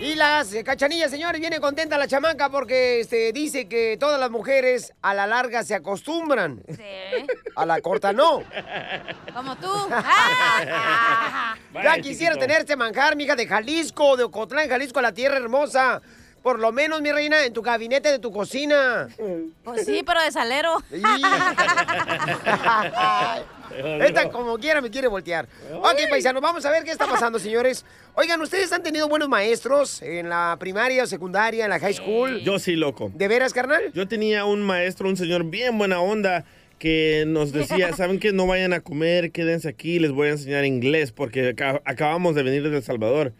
Y las cachanillas, señores, viene contenta la chamaca porque este, dice que todas las mujeres a la larga se acostumbran. Sí. A la corta no. Como tú. Ya quisiera tener este manjar, mija, de Jalisco, de Ocotlán, Jalisco, la tierra hermosa. Por lo menos, mi reina, en tu gabinete de tu cocina. Pues sí, pero de salero. Esta como quiera me quiere voltear. Ok, paisanos, vamos a ver qué está pasando, señores. Oigan, ¿ustedes han tenido buenos maestros en la primaria o secundaria, en la high school? Yo sí, loco. ¿De veras, carnal? Yo tenía un maestro, un señor bien buena onda, que nos decía, ¿saben que No vayan a comer, quédense aquí, les voy a enseñar inglés, porque aca- acabamos de venir de El Salvador.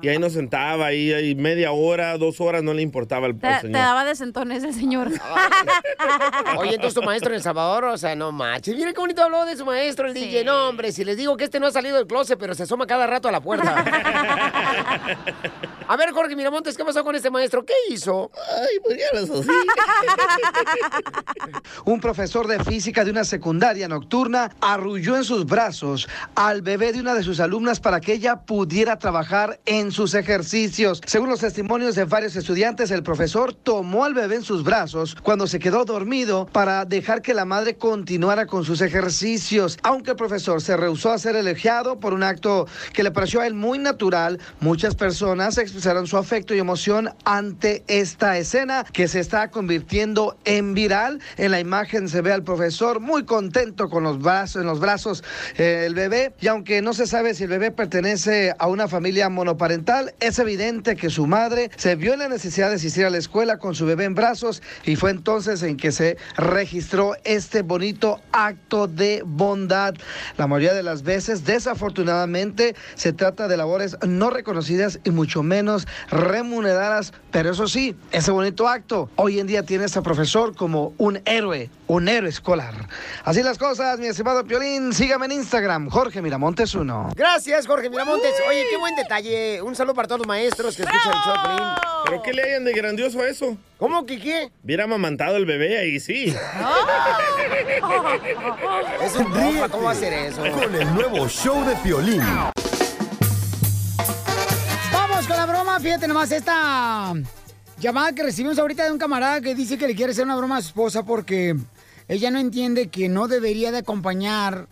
Y ahí nos sentaba, ahí, ahí media hora, dos horas, no le importaba al, Te, al te señor. daba de sentones el señor. Oye, entonces tu maestro en El Salvador, o sea, no manches. Miren qué bonito habló de su maestro, el DJ. No, hombre, si les digo que este no ha salido del closet, pero se asoma cada rato a la puerta. A ver, Jorge Miramontes, ¿qué pasó con este maestro? ¿Qué hizo? Ay, pues ya lo así. Un profesor de física de una secundaria nocturna arrulló en sus brazos al bebé de una de sus alumnas para que ella pudiera trabajar en sus ejercicios. Según los testimonios de varios estudiantes, el profesor tomó al bebé en sus brazos cuando se quedó dormido para dejar que la madre continuara con sus ejercicios. Aunque el profesor se rehusó a ser elogiado por un acto que le pareció a él muy natural, muchas personas expresaron su afecto y emoción ante esta escena que se está convirtiendo en viral. En la imagen se ve al profesor muy contento con los brazos, en los brazos eh, el bebé y aunque no se sabe si el bebé pertenece a una familia monoparental, es evidente que su madre se vio en la necesidad de asistir a la escuela con su bebé en brazos y fue entonces en que se registró este bonito acto de bondad. La mayoría de las veces, desafortunadamente, se trata de labores no reconocidas y mucho menos remuneradas, pero eso sí, ese bonito acto hoy en día tiene a este profesor como un héroe, un héroe escolar. Así las cosas, mi estimado Piolín, sígame en Instagram, Jorge Miramontes 1. Gracias, Jorge Miramontes. Oye, qué buen detalle. Un saludo para todos los maestros que escuchan el show de Piolín. ¿Pero qué le hayan de grandioso a eso? ¿Cómo que qué? Hubiera amamantado el bebé ahí sí. Es un broma, ¿cómo va a hacer eso? Con el nuevo show de Piolín. Vamos con la broma. Fíjate nomás esta llamada que recibimos ahorita de un camarada que dice que le quiere hacer una broma a su esposa porque ella no entiende que no debería de acompañar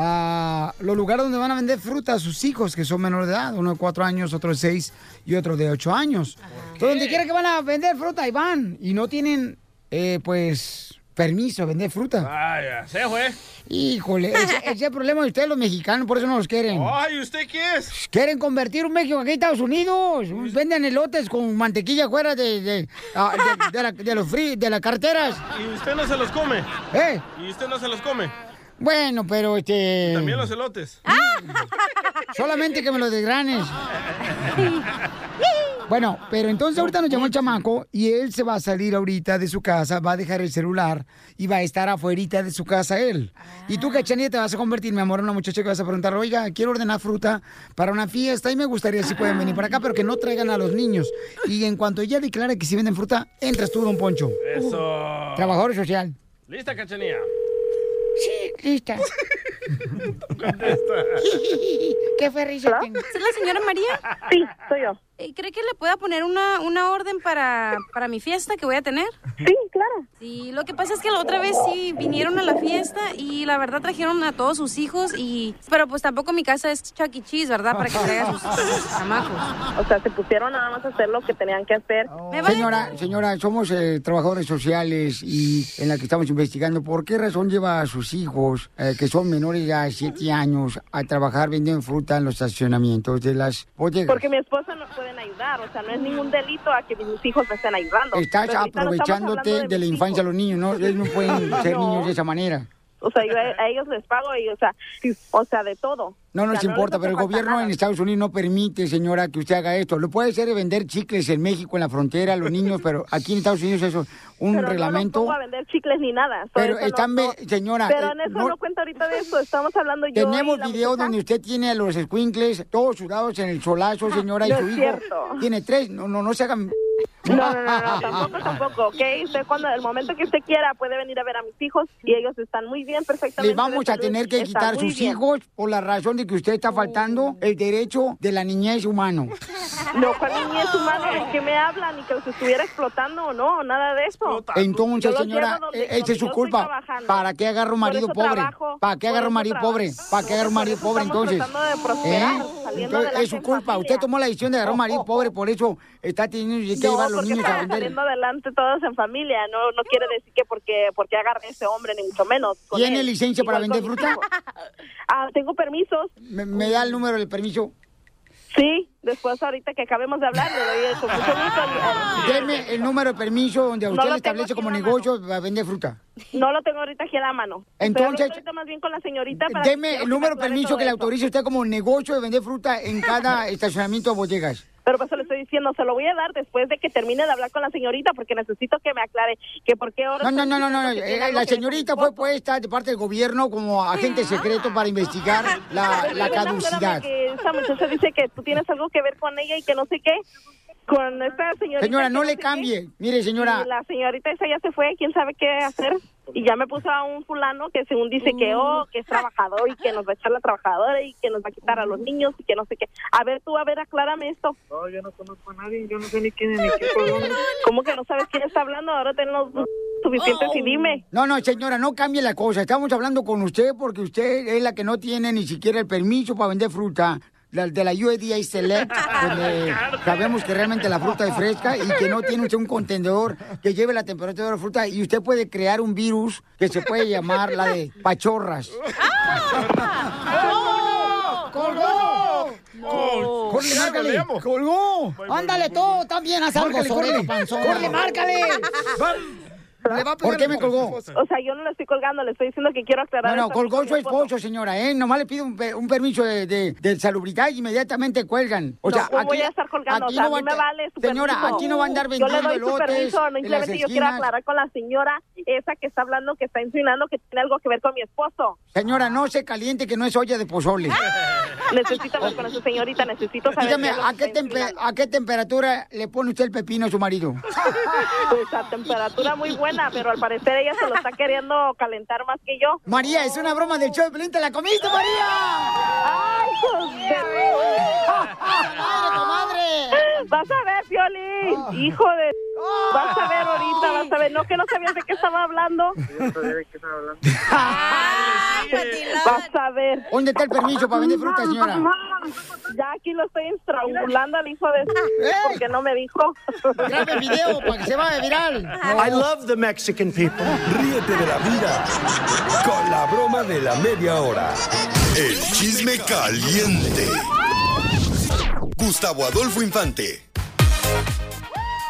a los lugares donde van a vender fruta a sus hijos que son menores de edad, uno de cuatro años, otro de seis y otro de ocho años. Entonces, donde quiera que van a vender fruta, ahí van y no tienen, eh, pues, permiso de vender fruta. Vaya, se fue. Híjole, ese, ese es el problema de ustedes los mexicanos, por eso no los quieren. Ay, ¿usted qué es? Quieren convertir un México aquí a Estados Unidos. Venden elotes con mantequilla fuera de, de, ah, de- de la- de los fri- de las carteras. ¿Y usted no se los come? ¿Eh? ¿Y usted no se los come? Bueno, pero este. También los elotes. Solamente que me lo desgranes. Bueno, pero entonces ahorita nos llamó el chamaco y él se va a salir ahorita de su casa, va a dejar el celular y va a estar afuerita de su casa él. Y tú, Cachanilla, te vas a convertir, mi amor, en una muchacha que vas a preguntar, oiga, quiero ordenar fruta para una fiesta y me gustaría si pueden venir para acá, pero que no traigan a los niños. Y en cuanto ella declare que si venden fruta, entras tú, don Poncho. Eso. Trabajador social. ¿Lista, cachanilla? Sí, lista. ¿Qué fue risa? ¿Es la señora María? Sí, soy yo. Eh, ¿Cree que le pueda poner una, una orden para, para mi fiesta que voy a tener? Sí, claro. Sí, lo que pasa es que la otra vez sí vinieron a la fiesta y la verdad trajeron a todos sus hijos y... Pero pues tampoco mi casa es Chuck E. Cheese, ¿verdad? Para que traiga sus, sus chamacos. O sea, se pusieron nada más a hacer lo que tenían que hacer. Me vale- Señora, señora, somos eh, trabajadores sociales y en la que estamos investigando por qué razón lleva a sus hijos, eh, que son menores de 7 años, a trabajar vendiendo fruta en los estacionamientos de las bodegas. Porque mi esposa no pueden ayudar. O sea, no es ningún delito a que mis hijos me estén ayudando. Estás ahorita no aprovechándote hablando de, la infancia de los niños, ¿no? Ellos no pueden ser No. niños de esa manera. O sea, yo a, ellos les pago y, o sea, o sea, de todo. No O nos sea, importa, les pero el gobierno nada. en Estados Unidos no permite, señora, que usted haga esto. Lo puede hacer de vender chicles en México, en la frontera, a los niños, pero aquí en Estados Unidos eso. Un Pero reglamento. No pongo a vender chicles ni nada. So, Pero están, no- ve- señora, Pero eh, en eso no- no, cuenta ahorita de eso. Estamos hablando yo Tenemos y video muchacha. donde usted tiene a los squinkles todos sudados en el solazo, señora, y No su es hijo cierto. tiene tres. No, no, no se hagan. No, no, no, no, tampoco, tampoco, ¿ok? Usted cuando, el momento que usted quiera puede venir a ver a mis hijos y ellos están muy bien, perfectamente. Les vamos a tener que quitar sus bien. hijos por la razón de que usted está faltando el derecho de la niñez humano. No, ¿cuál niñez humana? ¿De qué me hablan? Ni que los estuviera explotando o no, nada de eso. Entonces, Yo señora, eh, esa es su culpa. ¿Para qué agarra un marido pobre? ¿Para qué por agarra un marido pobre? ¿Para qué agarra un marido pobre entonces? es su culpa. familia. Usted tomó la decisión de agarrar un marido pobre, por eso está teniendo que No, llevar a los niños a vender. saliendo adelante todos en familia. No, no quiere decir que porque, porque agarre ese hombre, ni mucho menos. ¿Tiene él. licencia para vender fruta? Ah, tengo permisos. ¿Me, me da el número del permiso? Sí, después ahorita que acabemos de hablar, le doy el- con mucho gusto el- Deme el número de permiso donde No usted lo le establece como negocio para vender fruta. No lo tengo ahorita aquí a la mano. Entonces- ahorita más bien con la señorita para Deme el número me de permiso que le autorice usted como negocio de vender fruta en cada estacionamiento de bodegas. Pero pues se lo estoy diciendo, se lo voy a dar después de que termine de hablar con la señorita porque necesito que me aclare que por qué ahora... No, no, no, no, no. eh, La señorita fue puesta de parte del gobierno como agente secreto para investigar la, la caducidad. que esa muchacha dice que tú tienes algo que ver con ella y que no sé qué. Con esta señorita. Señora, no le cambie. Mire, señora. La señorita esa ya se fue, quién sabe qué hacer. Y ya me puso a un fulano que según dice que, oh, que es trabajador y que nos va a echar la trabajadora y que nos va a quitar a los niños y que no sé qué. A ver, tú, a ver, aclárame esto. No, yo no conozco a nadie, yo no sé ni quién es ni qué. ¿Cómo que no sabes quién está hablando? Ahora ten los suficientes y dime. No, no, señora, no cambie la cosa. Estamos hablando con usted porque usted es la que no tiene ni siquiera el permiso para vender fruta. La, de la USDA Select, donde sabemos que realmente la fruta es fresca y que no tiene usted un contenedor que lleve la temperatura de la fruta y usted puede crear un virus que se puede llamar la de pachorras. ¡Colgó! Oh, ¡Córrele, ya, márcale! goleamos. ¡Colgó! ¡Ándale tú! ¡También haz algo, córrele. panzón! ¡Córrele, márcale! Le va a ¿Por qué me colgó? O sea, yo no le estoy colgando, le estoy diciendo que quiero aclarar. No, no, colgó su esposo, señora, ¿eh? Nomás le pide un, un permiso de, de, de salubridad y inmediatamente cuelgan. O No, sea, ¿cómo aquí, voy a estar colgando? aquí o sea, no a mí va me vale su Señora, permiso. aquí no va a andar Yo vendiendo le doy su elotes permiso, en las simplemente yo quiero aclarar con la señora esa que está hablando, que está insinuando que tiene algo que ver con mi esposo. Señora, no se caliente que no es olla de pozole. Necesito hablar con esa señora, necesito saber Dígame, ¿a qué. ¿a qué temperatura le pone usted el pepino a su marido? Pues a temperatura muy buena, pero al parecer ella se lo está queriendo calentar más que yo. María, es una broma del show de Pelín, ¿te la comiste, María? ¡Ay, José! ¡Madre, comadre! Vas a ver, Piolín, hijo de... Vas a ver ahorita, vas a ver. No, que no sabías de qué estaba hablando. Yo no sabía de qué estaba hablando. Vas a ver. ¿Dónde está el permiso para vender fruta, señora? Ya aquí lo estoy estrangulando al hijo de... Porque no me dijo. Grabe el video para que se vaya viral. I love the Mexican people. Ríete de la vida con la broma de la media hora. El chisme caliente. Gustavo Adolfo Infante.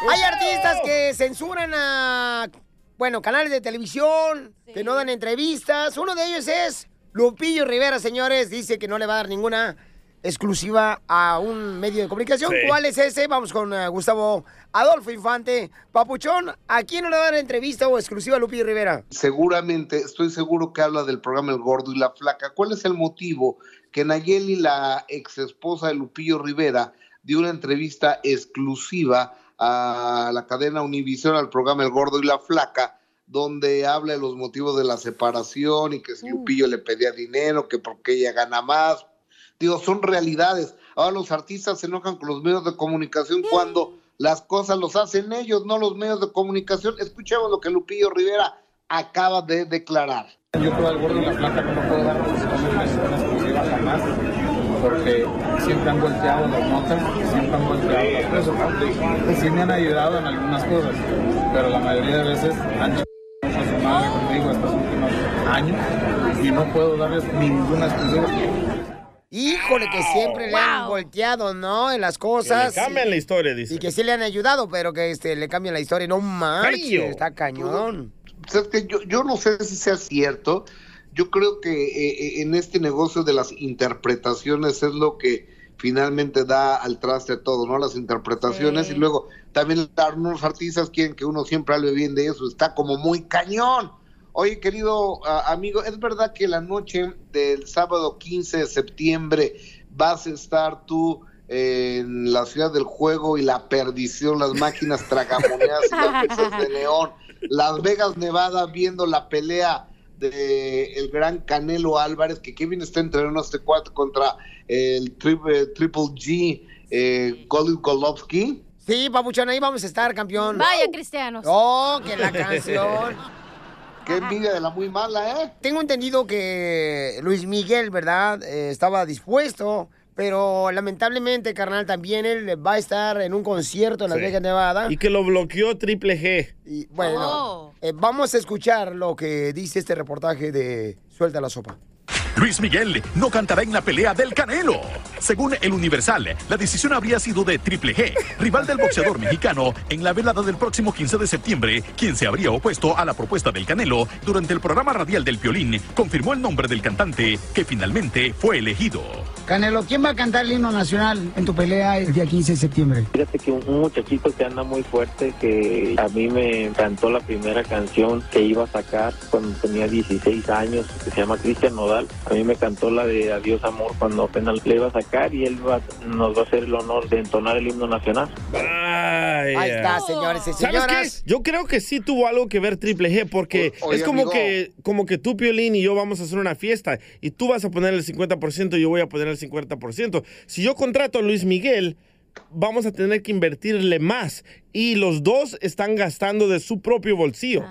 Hay artistas que censuran a, bueno, canales de televisión, que no dan entrevistas. Uno de ellos es Lupillo Rivera, señores. Dice que no le va a dar ninguna exclusiva a un medio de comunicación. Sí. ¿Cuál es ese? Vamos con eh, Gustavo Adolfo Infante. Papuchón, ¿a quién no le va a dar entrevista o exclusiva a Lupillo Rivera? seguramente, estoy seguro que habla del programa El Gordo y la Flaca. ¿Cuál es el motivo? Que Nayeli, la ex esposa de Lupillo Rivera, dio una entrevista exclusiva a la cadena Univisión, al programa El Gordo y la Flaca, donde habla de los motivos de la separación y que si Lupillo le pedía dinero, que porque ella gana más. Digo, son realidades. Ahora los artistas se enojan con los medios de comunicación cuando las cosas los hacen ellos, no los medios de comunicación. Escuchemos lo que Lupillo Rivera acaba de declarar. Yo creo al gordo y la flaca no puedo dar una exclusiva jamás porque siempre han volteado las notas, siempre han volteado las cosas. Sí me han ayudado en algunas cosas, pero la mayoría de veces han hecho mucho su madre conmigo estos últimos años y no puedo darles ninguna exclusiva. Híjole, que siempre le han volteado, ¿no? En las Que cosas. le cambian la historia, dice. Y que sí le han ayudado, pero que este, le cambian la historia. No manches, está cañón. Pues es que yo, yo no sé si sea cierto. Yo creo que eh, eh, en este negocio de las interpretaciones es lo que finalmente da al traste todo, ¿no? Las interpretaciones Sí. y luego también algunos artistas quieren que uno siempre hable bien de eso, está como muy cañón. Oye, querido amigo, ¿es verdad que la noche del sábado 15 de septiembre vas a estar tú en la ciudad del juego y la perdición, las máquinas tragamonedas y las mesas de León, Las Vegas, Nevada, viendo la pelea de el gran Canelo Álvarez, que Kevin está entrenando a este cuarto contra el triple, triple G, eh, Golovsky. Sí, papuchón, ahí vamos a estar, campeón. Vaya, cristianos. Oh, que la canción. Qué envidia de la muy mala, ¿eh? Tengo entendido que Luis Miguel, ¿verdad? Eh, estaba dispuesto, pero lamentablemente, carnal, también él va a estar en un concierto en Las Sí. Vegas, Nevada. Y que lo bloqueó Triple G. Y bueno, Oh. eh, vamos a escuchar lo que dice este reportaje de Suelta la Sopa. Luis Miguel no cantará en la pelea del Canelo. Según el Universal, la decisión habría sido de Triple G, rival del boxeador mexicano, en la velada del próximo 15 de septiembre, quien se habría opuesto a la propuesta del Canelo durante el programa radial del Piolín, confirmó el nombre del cantante, que finalmente fue elegido. Canelo, ¿quién va a cantar el himno nacional en tu pelea el día 15 de septiembre? Fíjate que un un muchachito que anda muy fuerte, que a mí me encantó la primera canción que iba a sacar cuando tenía 16 años, que se llama Cristian Nodal. A mí me cantó la de Adiós Amor cuando apenas le iba a sacar y él va- nos va a hacer el honor de entonar el himno nacional. Ahí está, señores y ¿Sabes qué? señoras. Yo creo que sí tuvo algo que ver Triple G porque O- oye, es como amigo. que como que tú, Piolín, y yo vamos a hacer una fiesta y tú vas a poner el 50% y yo voy a poner el 50%. Si yo contrato a Luis Miguel, vamos a tener que invertirle más y los dos están gastando de su propio bolsillo.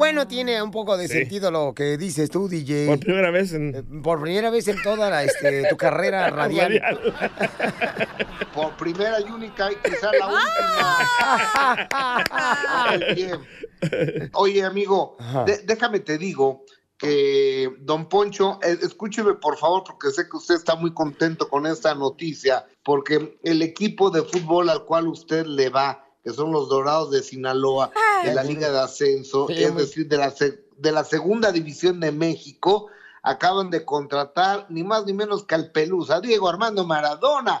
Bueno, tiene un poco de Sí. sentido lo que dices tú, DJ. Por primera vez en... Por primera vez en toda la, este, tu carrera radial. Por primera y única y quizá la última. Oye, amigo, de- déjame te digo que don Poncho, eh, escúcheme por favor, porque sé que usted está muy contento con esta noticia, porque el equipo de fútbol al cual usted le va, que son los Dorados de Sinaloa, de la Liga de Ascenso, Sí, es decir, de la, de la Segunda División de México, acaban de contratar ni más ni menos que al Pelusa, Diego Armando Maradona,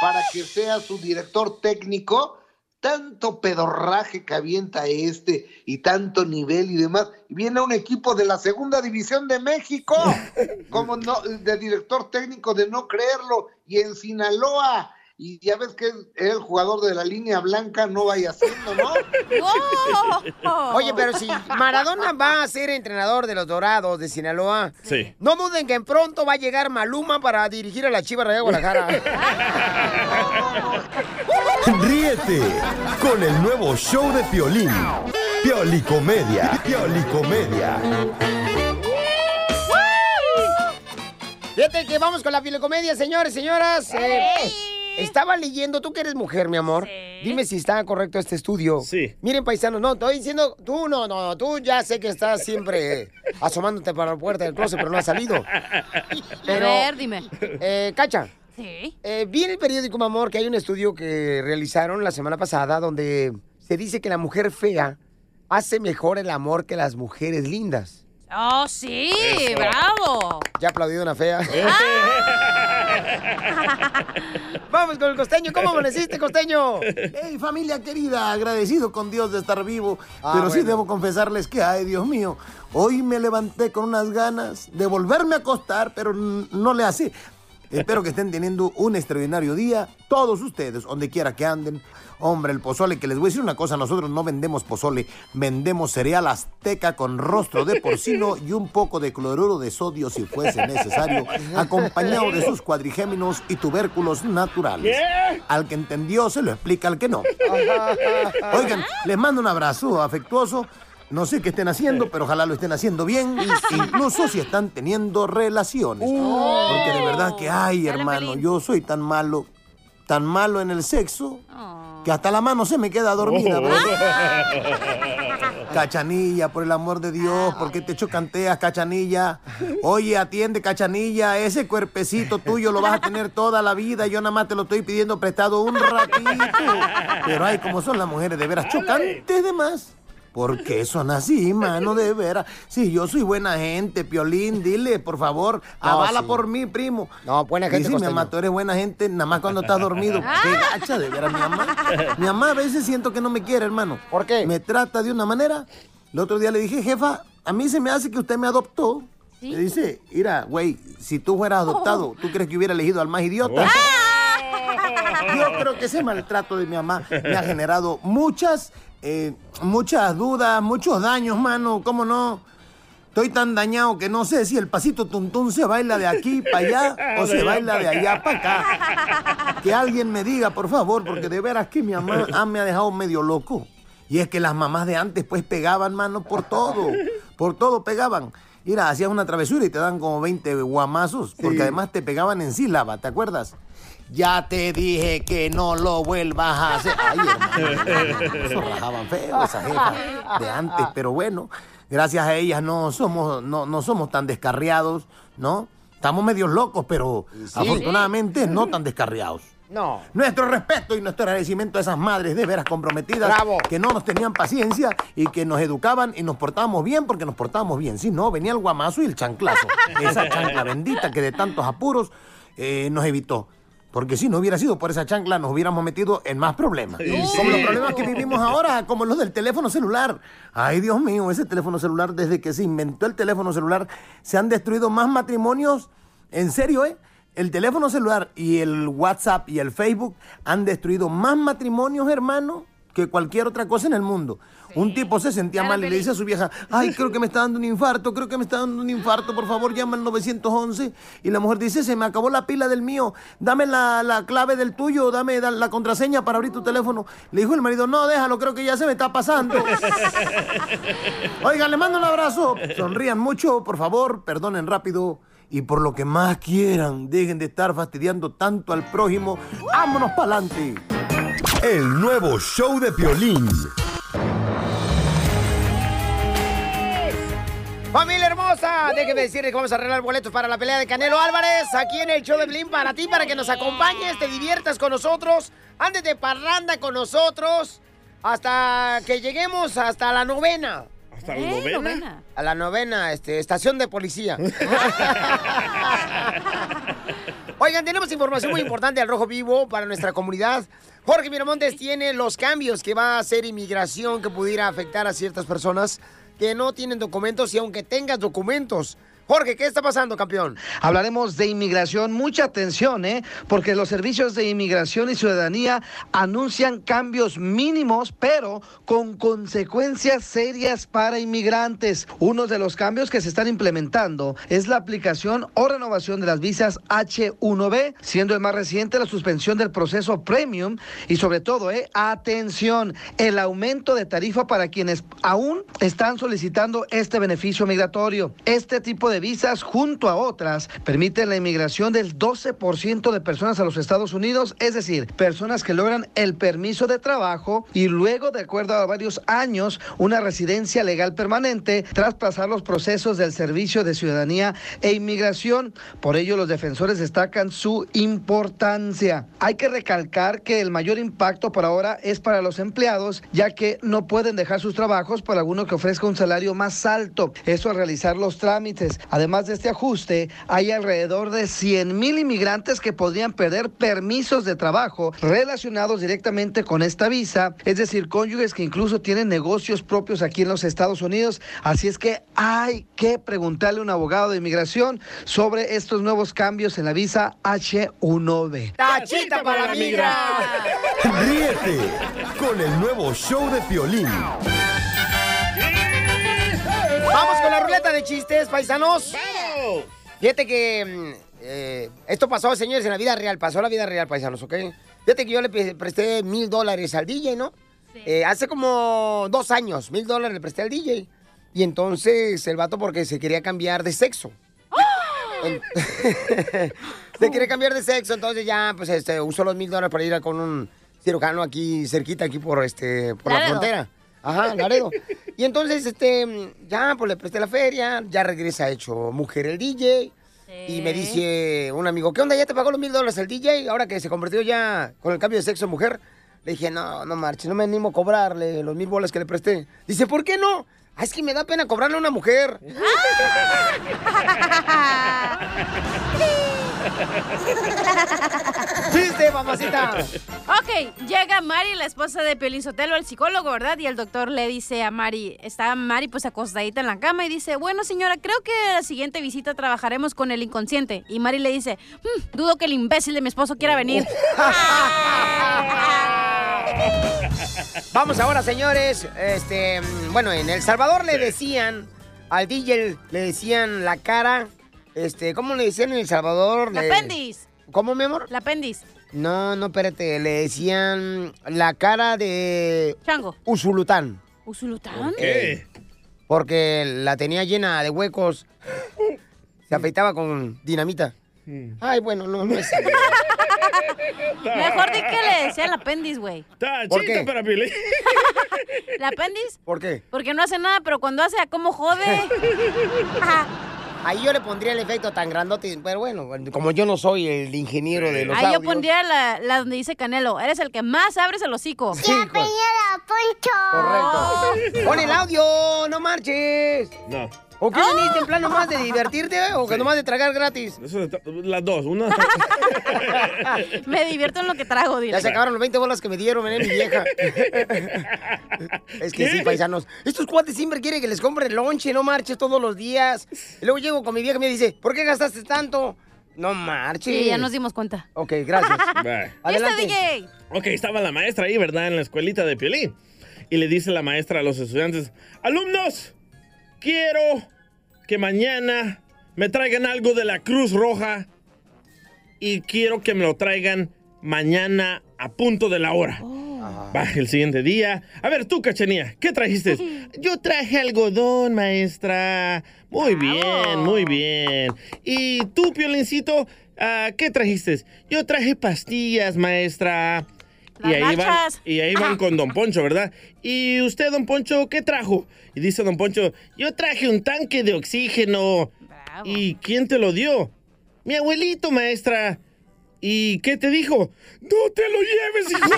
para que sea su director técnico. Tanto pedorraje que avienta este y tanto nivel y demás. Y viene un equipo de la segunda división de México, como no, de director técnico de no creerlo, y en Sinaloa. Y ya ves que es el jugador de la línea blanca, no vaya haciendo, ¿no? Oye, pero si Maradona va a ser entrenador de los Dorados de Sinaloa, Sí. no duden que pronto va a llegar Maluma para dirigir a la Chiva de Guadalajara. Ríete con el nuevo show de Piolín. Piolicomedia. Piolicomedia. Fíjate que vamos con la filecomedia, señores, señoras. Eh, estaba leyendo, tú que eres mujer, mi amor. Dime si está correcto este estudio. Sí. Miren, paisanos, no, estoy diciendo, tú no, no, tú ya sé que estás siempre asomándote para la puerta del closet, pero no has salido. Pero, A ver, dime. Eh, Cacha. Sí. Eh, vi en el periódico, mi amor, que hay un estudio que realizaron la semana pasada donde se dice que la mujer fea hace mejor el amor que las mujeres lindas. Oh, sí, Eso. bravo. Ya aplaudido una fea. Vamos con el costeño. ¿Cómo amaneciste, costeño? Hey, familia querida, agradecido con Dios de estar vivo. Ah, pero sí debo confesarles que, ay, Dios mío, hoy me levanté con unas ganas de volverme a acostar, pero no le hace. Espero que estén teniendo un extraordinario día, todos ustedes, donde quiera que anden. Hombre, el pozole, que les voy a decir una cosa, nosotros no vendemos pozole, vendemos cereal azteca con rostro de porcino y un poco de cloruro de sodio si fuese necesario, acompañado de sus cuadrigéminos y tubérculos naturales. Al que entendió se lo explica al que no. Oigan, les mando un abrazo afectuoso. No sé qué estén haciendo, pero ojalá lo estén haciendo bien, incluso si están teniendo relaciones. Porque de verdad que, ay, hermano, yo soy tan malo, tan malo en el sexo, que hasta la mano se me queda dormida. bro. Cachanilla, por el amor de Dios, ¿por qué te chocanteas, Cachanilla? Oye, atiende, Cachanilla, ese cuerpecito tuyo lo vas a tener toda la vida, yo nada más te lo estoy pidiendo prestado un ratito. Pero ay, como son las mujeres de veras chocantes de más. ¿Por qué son así, mano? De veras. Si yo soy buena gente, Piolín, dile, por favor, No, avala sí. por mí, primo. No, buena gente, Dice mi costeño. mamá, tú eres buena gente, nada más cuando estás dormido. Qué gacha, de veras, mi mamá. Mi mamá a veces siento que no me quiere, hermano. ¿Por qué? Me trata de una manera. El otro día le dije, jefa, a mí se me hace que usted me adoptó. Le dice, mira, güey, si tú fueras adoptado, ¿tú crees que hubiera elegido al más idiota? Yo creo que ese maltrato de mi mamá me ha generado muchas, eh, muchas dudas, muchos daños, mano. ¿Cómo no? Estoy tan dañado que no sé si el pasito tuntún se baila de aquí para allá o se baila de allá para acá. Que alguien me diga, por favor, porque de veras que mi mamá ah, me ha dejado medio loco. Y es que las mamás de antes pues pegaban, mano, por todo. Por todo pegaban. Mira, hacías una travesura y te dan como 20 guamazos, porque además te pegaban en sílaba, ¿te acuerdas? Ya te dije que no lo vuelvas a hacer. Ay, hermano, eso rajaban feo esa jefa de antes, pero bueno, gracias a ellas no somos, no, no somos tan descarriados, ¿no? Estamos medios locos, pero afortunadamente no tan descarriados. No. Nuestro respeto y nuestro agradecimiento a esas madres de veras comprometidas Bravo. que no nos tenían paciencia y que nos educaban y nos portábamos bien porque nos portábamos bien. Si no, venía el guamazo y el chanclazo. Esa chancla bendita que de tantos apuros eh, nos evitó. Porque si no hubiera sido por esa chancla, nos hubiéramos metido en más problemas. Sí. Como los problemas que vivimos ahora, como los del teléfono celular. Ay, Dios mío, ese teléfono celular, desde que se inventó el teléfono celular, se han destruido más matrimonios. En serio, ¿eh? El teléfono celular y el WhatsApp y el Facebook han destruido más matrimonios, hermano, que cualquier otra cosa en el mundo. Un tipo se sentía mal y le dice a su vieja, ay, creo que me está dando un infarto, creo que me está dando un infarto, por favor llama al 911. Y la mujer dice, se me acabó la pila del mío, dame la, la clave del tuyo, dame da- la contraseña para abrir tu teléfono. Le dijo el marido, no, déjalo, creo que ya se me está pasando. Oigan, le mando un abrazo. Sonrían mucho, por favor, perdonen rápido. Y por lo que más quieran, dejen de estar fastidiando tanto al prójimo. ¡Vámonos para adelante! El nuevo show de Piolín. Familia hermosa, déjeme decirles que vamos a arreglar boletos para la pelea de Canelo Álvarez aquí en el show de Blin para ti, para que nos acompañes, te diviertas con nosotros, andes de parranda con nosotros, hasta que lleguemos hasta la novena. ¿Hasta la ¿Eh? novena? novena? A la novena, este, estación de policía. Oigan, tenemos información muy importante al Rojo Vivo para nuestra comunidad. Jorge Miramontes tiene los cambios que va a hacer inmigración que pudiera afectar a ciertas personas que no tienen documentos y aunque tengas documentos. Jorge, ¿qué está pasando, campeón? Hablaremos de inmigración, mucha atención, ¿eh? porque los servicios de inmigración y ciudadanía anuncian cambios mínimos, pero con consecuencias serias para inmigrantes. Uno de los cambios que se están implementando es la aplicación o renovación de las visas H1B, siendo el más reciente la suspensión del proceso premium y sobre todo, ¿eh? atención, el aumento de tarifa para quienes aún están solicitando este beneficio migratorio. Este tipo de visas, junto a otras, permiten la inmigración del 12% de personas a los Estados Unidos, es decir, personas que logran el permiso de trabajo y luego, de acuerdo a varios años, una residencia legal permanente tras pasar los procesos del Servicio de Ciudadanía e Inmigración. Por ello, los defensores destacan su importancia. Hay que recalcar que el mayor impacto por ahora es para los empleados, ya que no pueden dejar sus trabajos por alguno que ofrezca un salario más alto. Eso al realizar los trámites. Además de este ajuste, hay alrededor de 100 mil inmigrantes que podrían perder permisos de trabajo relacionados directamente con esta visa, es decir, cónyuges que incluso tienen negocios propios aquí en los Estados Unidos. Así es que hay que preguntarle a un abogado de inmigración sobre estos nuevos cambios en la visa H1B. ¡Tachita para la migra! Ríete con el nuevo show de Piolín. Vamos con la ruleta de chistes, paisanos. Fíjate que mm, eh, esto pasó, señores, en la vida real. Pasó en la vida real, paisanos, ¿ok? Fíjate que yo le pre- presté mil dólares al DJ, ¿no? Eh, hace como dos años, mil dólares le presté al DJ. Y entonces el vato porque se quería cambiar de sexo. En- se quería cambiar de sexo, entonces ya, pues, este, usó los mil dólares para ir a con un cirujano aquí cerquita, aquí por, este, por la frontera. Ajá, Laredo. Y entonces, este, ya, pues le presté la feria, ya regresa hecho mujer el DJ. Y me dice un amigo, ¿qué onda? ¿Ya te pagó los mil dólares el DJ? Ahora que se convirtió ya con el cambio de sexo en mujer. Le dije, no, no marches, no me animo a cobrarle los mil bolas que le presté. Dice, ¿por qué no? Ah, es que me da pena cobrarle a una mujer. ¿Viste, mamacita? Ok, llega Mari, la esposa de Piolín Sotelo, el psicólogo, ¿verdad? Y el doctor le dice a Mari, está Mari pues acostadita en la cama y dice, bueno señora, creo que la siguiente visita trabajaremos con el inconsciente. Y Mari le dice, "Mm, dudo que el imbécil de mi esposo quiera venir. Vamos ahora, señores. Este, mm, bueno, en El Salvador le decían al DJ le decían la cara, este, ¿cómo le decían en El Salvador? La Le- apéndiz. ¿Cómo, mi amor? La apéndiz. No, no, espérate, le decían la cara de Chango. Usulután. ¿Usulután? Eh, Porque la tenía llena de huecos. Se afeitaba con dinamita. Ay, bueno, no, no es. Mejor di que le decía el apéndiz, güey. ¿Por qué? para Piolín. ¿La apéndiz? ¿Por qué? Porque no hace nada, pero cuando hace, ¿a cómo jode? Ahí yo le pondría el efecto tan grandote, pero bueno, como yo no soy el ingeniero de los Ahí yo pondría la, la donde dice Canelo. Eres el que más abres el hocico. Sí, Correcto. Pon el audio, no marches. No. ¿O qué viniste en plan nomás de divertirte o que nomás de tragar gratis? Eso está- las dos. Una. Me divierto en lo que trago, dile. Ya se acabaron los 20 bolas que me dieron, ven, mi vieja. es que sí, paisanos. Estos cuates siempre quieren que les compre lonche, no marches todos los días. Y luego llego con mi vieja y me dice, ¿por qué gastaste tanto? No marches. Sí, ya nos dimos cuenta. Ok, gracias. Bye. Adelante. DJ. Ok, estaba la maestra ahí, ¿verdad? En la escuelita de Piolín. Y le dice la maestra a los estudiantes, alumnos, quiero que mañana me traigan algo de la Cruz Roja y quiero que me lo traigan mañana a punto de la hora. Va, el siguiente día. A ver, tú, Cachanía, ¿qué trajiste? Yo traje algodón, maestra. Muy bien, muy bien. ¿Y tú, Piolincito, ah, qué trajiste? Yo traje pastillas, maestra. Y ahí, van, y ahí van con Don Poncho, ¿verdad? ¿Y usted, Don Poncho, qué trajo? Y dice Don Poncho, yo traje un tanque de oxígeno. ¿Y quién te lo dio? Mi abuelito, maestra. ¿Y qué te dijo? ¡No te lo lleves, hijo de...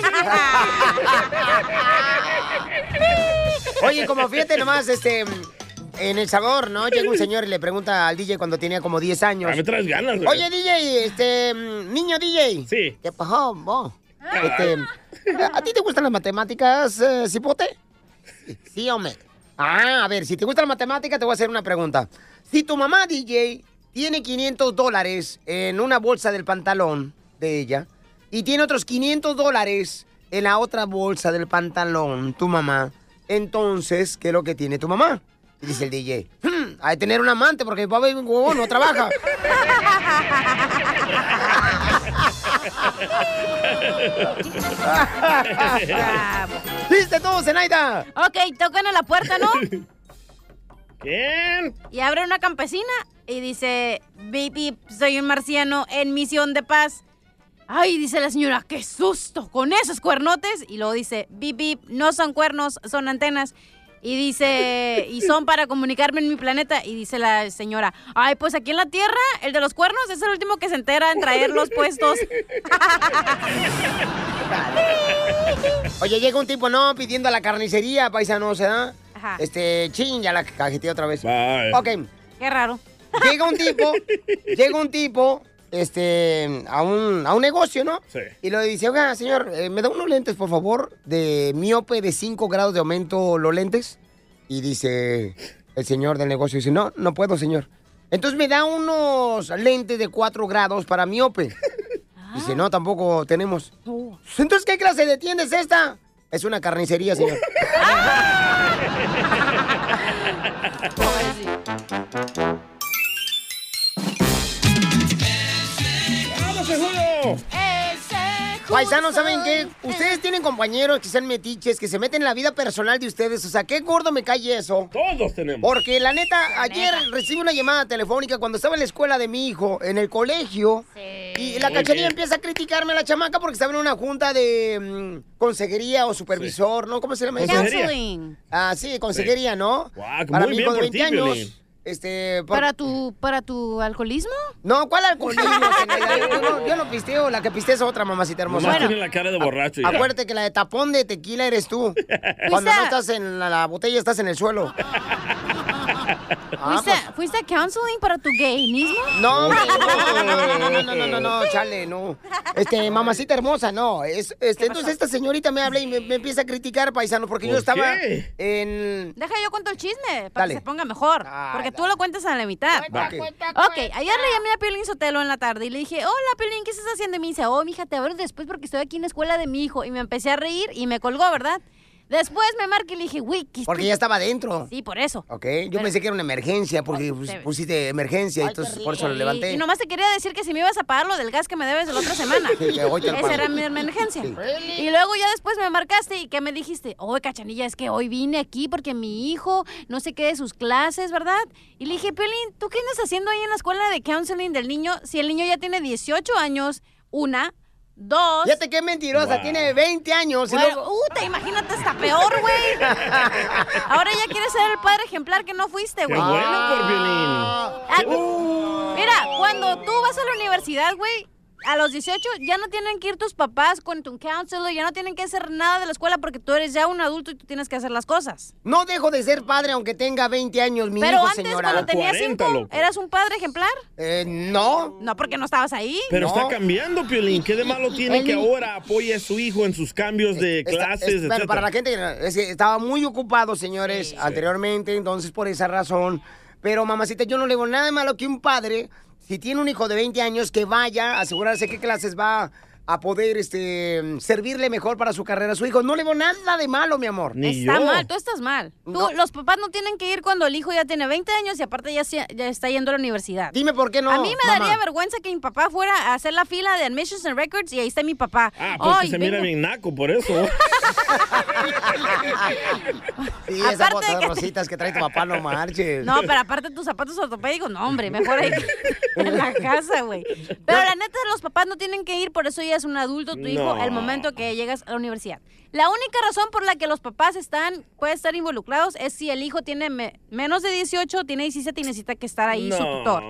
Oye, como fíjate nomás, este... En El Salvador, ¿no? Llega un señor y le pregunta al DJ cuando tenía como 10 años. Ah, me traes ganas, güey. Oye, DJ, este... Niño DJ. Sí. ¿Qué pasó, vos? Este, ¿A ti te gustan las matemáticas, eh, cipote? Sí, hombre. Ah, a ver, si te gustan las matemáticas, te voy a hacer una pregunta. Si tu mamá, DJ, tiene 500 dólares en una bolsa del pantalón de ella y tiene otros 500 dólares en la otra bolsa del pantalón, tu mamá, entonces, ¿qué es lo que tiene tu mamá? Y dice el DJ, "Hmm, hay que tener un amante porque mi papá no trabaja. ¿Viste tú, Zenaida? Ok, tocan a la puerta, ¿no? ¿Quién? Y abre una campesina y dice, bip, bip, soy un marciano en misión de paz. Ay, dice la señora, qué susto con esos cuernotes. Y luego dice, bip, bip, no son cuernos, son antenas. Y dice, y son para comunicarme en mi planeta. Y dice la señora, ay, pues aquí en la Tierra, el de los cuernos es el último que se entera en traer los puestos. Oye, llega un tipo, no, pidiendo a la carnicería, paisano, ¿se da? Ajá. Este, ching, ya la cajeteé otra vez. Bye. Ok. Qué raro. Llega un tipo, llega un tipo, este, a un, a un negocio, ¿no? Sí. Y le dice, oiga, señor, eh, ¿me da unos lentes, por favor? De miope de 5 grados de aumento los lentes. Y dice el señor del negocio, dice, no, no puedo, señor. Entonces me da unos lentes de 4 grados para miope. Dice, no, tampoco tenemos. Entonces, ¿qué clase de tienda es esta? Es una carnicería, señor. Paisanos, ¿saben qué? Ustedes tienen compañeros que sean metiches, que se meten en la vida personal de ustedes. O sea, qué gordo me cae eso. Todos tenemos. Porque la neta, ayer recibí una llamada telefónica cuando estaba en la escuela de mi hijo, en el colegio. Y la cachanilla empieza a criticarme a la chamaca porque estaba en una junta de mm, consejería o supervisor, ¿no? ¿Cómo se llama eso? Consejería. Counseling. Ah, sí, consejería, ¿no? Para muy mi hijo de por 20 ti, años. Este, por- ¿Para tu, ¿Para tu alcoholismo? No, ¿cuál alcoholismo? Yo no, yo no pisteo, la que pistea es otra mamacita hermosa. Nomás tiene la cara de borracho. ya. Acuérdate que la de tapón de tequila eres tú. Cuando no estás en la, la botella, estás en el suelo. Ah, ¿Fuiste, ¿Fuiste a counseling para tu gayismo? No, hombre, no, no, no, no, no, no, no, chale, no. Este, mamacita hermosa, no. Es, este, entonces esta señorita me habla y me, me empieza a criticar, paisano, porque yo ¿Por estaba qué? en... Deja yo cuento el chisme para Dale. que se ponga mejor. porque tú lo cuentas a la mitad. Cuenta, Ok. cuenta, ok, ayer le llamé a Piolín Sotelo en la tarde y le dije, hola Piolín, ¿qué estás haciendo? Y me dice, oh, mija, te abro después porque estoy aquí en la escuela de mi hijo. Y me empecé a reír y me colgó, ¿verdad? Después me marca y le dije, güey, ¿qué Porque estoy-" ya estaba adentro. Sí, por eso. Ok, yo pensé que era una emergencia, porque pus- pusiste emergencia, y entonces por eso lo levanté. y nomás te quería decir que si me ibas a pagar lo del gas que me debes de la otra semana. Sí, que hoy te lo Esa pago. era mi emergencia. Sí. Y luego ya después me marcaste y que me dijiste, oye, cachanilla, es que hoy vine aquí porque mi hijo no sé qué de sus clases, ¿verdad? Y le dije, Pelín, ¿tú qué andas haciendo ahí en la escuela de counseling del niño si el niño ya tiene 18 años? Una. Dos. Fíjate qué mentirosa, Wow. tiene 20 años. y Bueno, luego- uh, te imagínate, está peor, güey. Ahora ya quieres ser el padre ejemplar que no fuiste, Qué güey. bueno por violín. Ah, Mira, cuando tú vas a la universidad, güey, a los 18 ya no tienen que ir tus papás con tu counselor, ya no tienen que hacer nada de la escuela porque tú eres ya un adulto y tú tienes que hacer las cosas. No dejo de ser padre aunque tenga 20 años, mi Pero hijo, antes, señora. cuando tenías 5, ¿eras un padre ejemplar? Eh, no. No, porque no estabas ahí. Pero está cambiando, Piolín. ¿Qué de malo tiene que ahora apoye a su hijo en sus cambios de Está- clases, es- bueno, etcétera? para la gente que no- es que estaba muy ocupado, señores, anteriormente, entonces por esa razón. Pero mamacita, yo no le veo nada de malo que un padre, si tiene un hijo de 20 años, que vaya a asegurarse qué clases va a poder este, servirle mejor para su carrera a su hijo. No le veo nada de malo, mi amor. Está mal, tú estás mal. Tú, Los papás no tienen que ir cuando el hijo ya tiene 20 años y aparte ya, se- ya está yendo a la universidad. Dime por qué no, A mí me mamá. daría vergüenza que mi papá fuera a hacer la fila de Admissions and Records y ahí está mi papá. Ah, porque Ay, se mira bien naco, por eso. Sí, esas Aparte botas de que- rositas que trae tu papá, no marches. No, pero aparte tus zapatos ortopédicos, no, hombre, mejor ahí en la casa, güey. Pero la neta, los papás no tienen que ir, por eso ya es un adulto tu hijo el momento que llegas a la universidad. La única razón por la que los papás están, pueden estar involucrados es si el hijo tiene me- menos de 18, tiene 17 y necesita que estar ahí su No. tutor.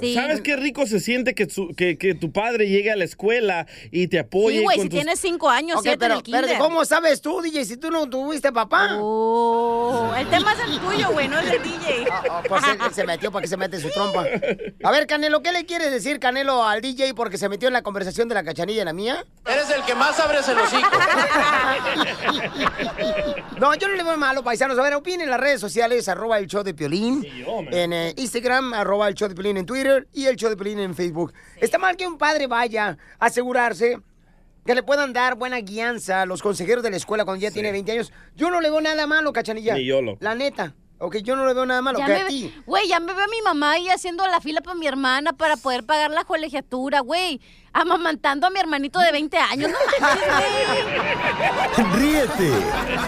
Sí. ¿Sabes qué rico se siente que, su- que, que tu padre llegue a la escuela y te apoye? Sí, güey, si tus- tienes 5 años, Ok, siete pero, en el kinder. pero ¿cómo sabes tú, DJ, si tú no tuviste papá? Oh, el tema es el tuyo, güey, no el del DJ. Pues él, él se metió para que se mete su trompa. A ver, Canelo, ¿qué le quieres decir, Canelo, al DJ porque se metió en la conversación de la cachanilla y la mía? Eres el que más abres el hocico. No, yo no le veo malo, paisanos. A ver, opinen en las redes sociales, arroba el show de Piolín. en eh, Instagram, arroba el show de Piolín en Twitter y el show de Piolín en Facebook. Está mal que un padre vaya a asegurarse que le puedan dar buena guianza a los consejeros de la escuela cuando ya tiene 20 años. Yo no le veo nada malo, cachanilla. Ni yo, loco. La neta. Ok, yo no le veo nada malo. Ya que me a ve- ti. Güey, ya me veo a mi mamá ahí haciendo la fila para mi hermana para poder pagar la colegiatura, güey. Amamantando a mi hermanito de 20 años. No manches, güey. Ríete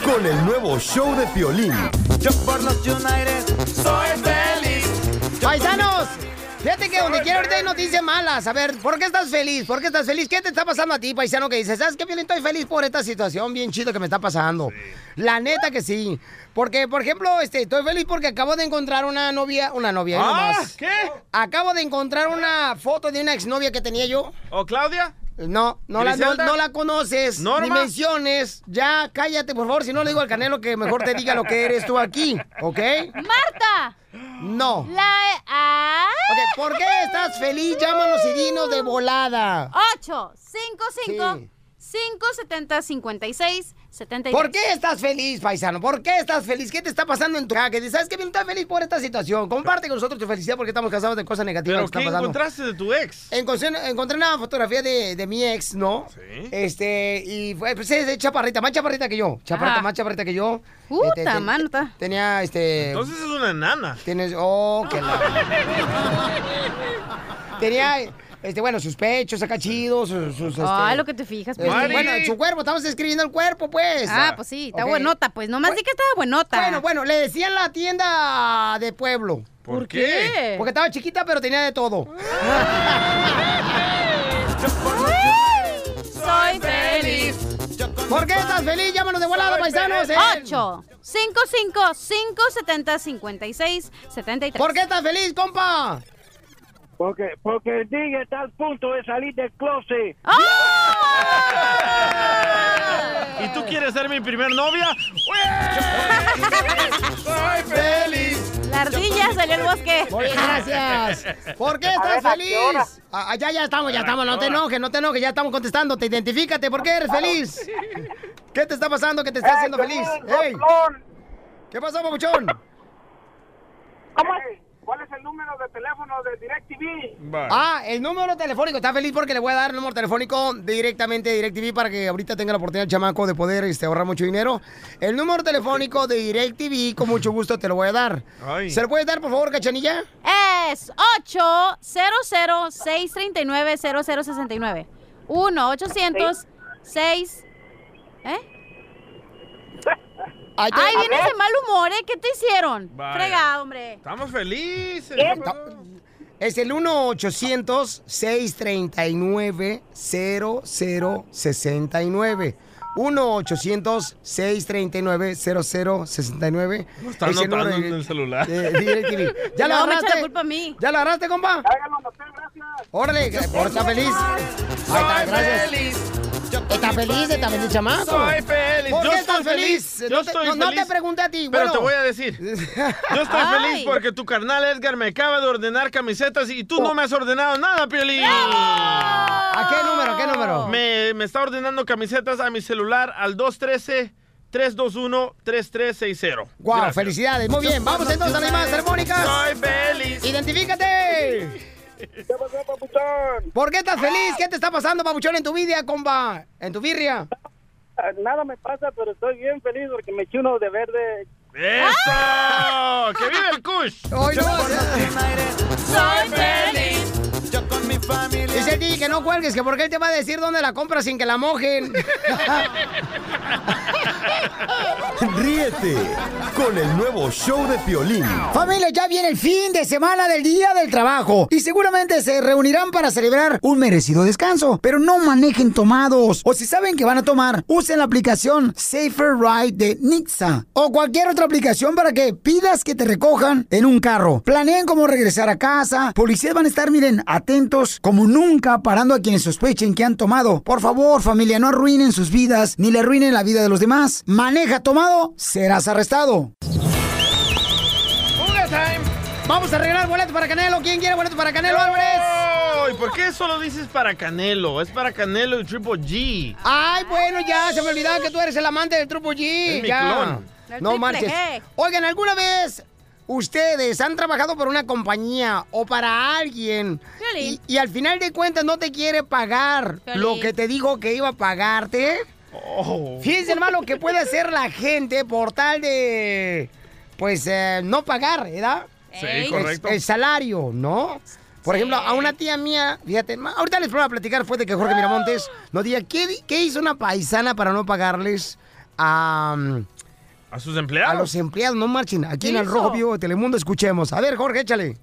con el nuevo show de Piolín. Yo por los United soy feliz. Paisanos, fíjate que donde quiera ahorita hay noticias malas. A ver, ¿por qué estás feliz? ¿Por qué estás feliz? ¿Qué te está pasando a ti, paisano, que dices? ¿Sabes qué, Piolín? Estoy feliz por esta situación bien chido que me está pasando. La neta que sí. Porque, por ejemplo, este, estoy feliz porque acabo de encontrar una novia, una novia, Ah, nomás. ¿qué? Acabo de encontrar una foto de una exnovia que tenía yo. ¿O Claudia? No, no la, no, no la conoces. ¿Norma? Ni menciones. Ya, cállate, por favor. Si no le digo al Canelo que mejor te diga lo que eres tú aquí, ¿ok? Marta. No. La... Ah. Ok, ¿por qué estás feliz? Llámanos y dinos de volada. 8, 5, 5, 5, 70, 56, 73. ¿Por qué estás feliz, paisano? ¿Por qué estás feliz? ¿Qué te está pasando en tu casa? Que ¿sabes qué? Bien, estás feliz por esta situación. Comparte con nosotros tu felicidad porque estamos cansados de cosas negativas ¿Pero que están qué pasando. encontraste de tu ex? Encontré, encontré una fotografía de, de mi ex, ¿no? Sí. Este, y fue, pues es de chaparrita, más chaparrita que yo. Chaparrita, Ajá. más chaparrita que yo. Puta, Este, ten- mano, está. Tenía, este... Entonces es una enana. Tienes, oh, que la... Tenía, este, bueno, sus pechos acá chidos, sus... sus, este, Ay, lo que te fijas, este, pues. bueno, su cuerpo, estamos describiendo el cuerpo, pues. Ah, pues sí, está Ok. buenota, pues. Nomás di que estaba buenota. Bueno, bueno, le decían la tienda de pueblo. ¿Por ¿Por qué? qué? Porque estaba chiquita, pero tenía de todo. Soy feliz. ¿Por qué estás feliz? Llámanos de volada, paisanos. eh. 8, 5, 5, 5, 70, 56, 73. ¿Por qué estás feliz, compa? Porque, porque el DJ está al punto de salir del closet. ¿Y tú quieres ser mi primer novia? ¡Soy feliz! La ardilla salió al bosque. Muy gracias. ¿Por qué estás feliz? Ah, ah, ya, ya estamos, ya estamos. No te enojes, no te enojes, ya estamos contestando. Te identifícate, ¿por qué eres feliz? ¿Qué te está pasando que te está haciendo feliz? ¡Ey! ¿Qué pasó, papuchón? ¿Cuál es el número de teléfono de DirecTV? Ah, el número telefónico. Está feliz porque le voy a dar el número telefónico directamente de DirecTV para que ahorita tenga la oportunidad el chamaco de poder este, ahorrar mucho dinero. El número telefónico de DirecTV, con mucho gusto te lo voy a dar. Ay. ¿Se lo puedes dar, por favor, cachanilla? Es 800-639-0069. 1-800-6... ¿Eh? Ay, Ay, vienes de mal humor, ¿eh? ¿Qué te hicieron? Vaya. Fregado, hombre. Estamos felices. Es el 1-800-639-0069. 1-800-639-0069. No están Es el en el celular. de DirecTV. ¿Ya lo No, me echa agarraste? la culpa a mí. ¿Ya lo agarraste, compa? Órale, por estar feliz. Ahí está, gracias. Está feliz, está feliz, chamaco. Soy feliz. ¿Por Yo qué estás estoy feliz. Yo No te, estoy no- no feliz. te pregunté a ti. Pero bueno. te voy a decir. Yo estoy Ay. feliz porque tu carnal Edgar me acaba de ordenar camisetas y tú no me has ordenado nada, Piolín. ¿A qué número? ¿A qué número? Me, me está ordenando camisetas a mi celular al 213-321-3360. Wow, Gracias. felicidades. Muy bien, vamos entonces a las llamadas telefónicas. Soy feliz. ¡Identifícate! ¿Por qué estás feliz? ¿Qué te está pasando, papuchón, en tu vida, compa? ¿En tu birria? Ah, Nada me pasa, pero estoy bien feliz porque me eché uno de verde. ¡Eso! ¡Que vive el Kush! Hoy no. Soy feliz. Yo con mi familia. Dice el DJ que no cuelgues, que porque él te va a decir dónde la compras sin que la mojen. Ríete con el nuevo show de Piolín. Familia, ya viene el fin de semana del Día del Trabajo y seguramente se reunirán para celebrar un merecido descanso. Pero no manejen tomados o si saben que van a tomar, usen la aplicación Safer Ride de Nixa o cualquier otra aplicación para que pidas que te recojan en un carro. Planeen cómo regresar a casa. Policías van a estar, miren, atentos como nunca parando a quienes sospechen que han tomado. Por favor, familia, no arruinen sus vidas ni le arruinen la vida de los demás. Maneja tomado, serás arrestado. Vamos a regalar boletos para Canelo. ¿Quién quiere boletos para Canelo Álvarez? ¿Y por qué solo dices para Canelo? Es para Canelo y Triple G. Ay, bueno, ya se me olvidaba que tú eres el amante del Trupo G. Es mi ya. clon. No triple marches. G. Oigan, ¿alguna vez ustedes han trabajado por una compañía o para alguien y, y al final de cuentas no te quiere pagar Piolín. lo que te dijo que iba a pagarte? Oh. Fíjense, hermano, que puede hacer la gente por tal de, pues, eh, no pagar, ¿verdad? Sí, El- correcto. El, salario, ¿no? Por ejemplo, a una tía mía, fíjate, ahorita les voy a platicar después de que Jorge Miramontes nos diga qué, di- qué hizo una paisana para no pagarles a, ¿A sus empleados? a los empleados, no marchen. Aquí ¿Qué en el? Rojo Vivo de Telemundo escuchemos. A ver, Jorge, échale.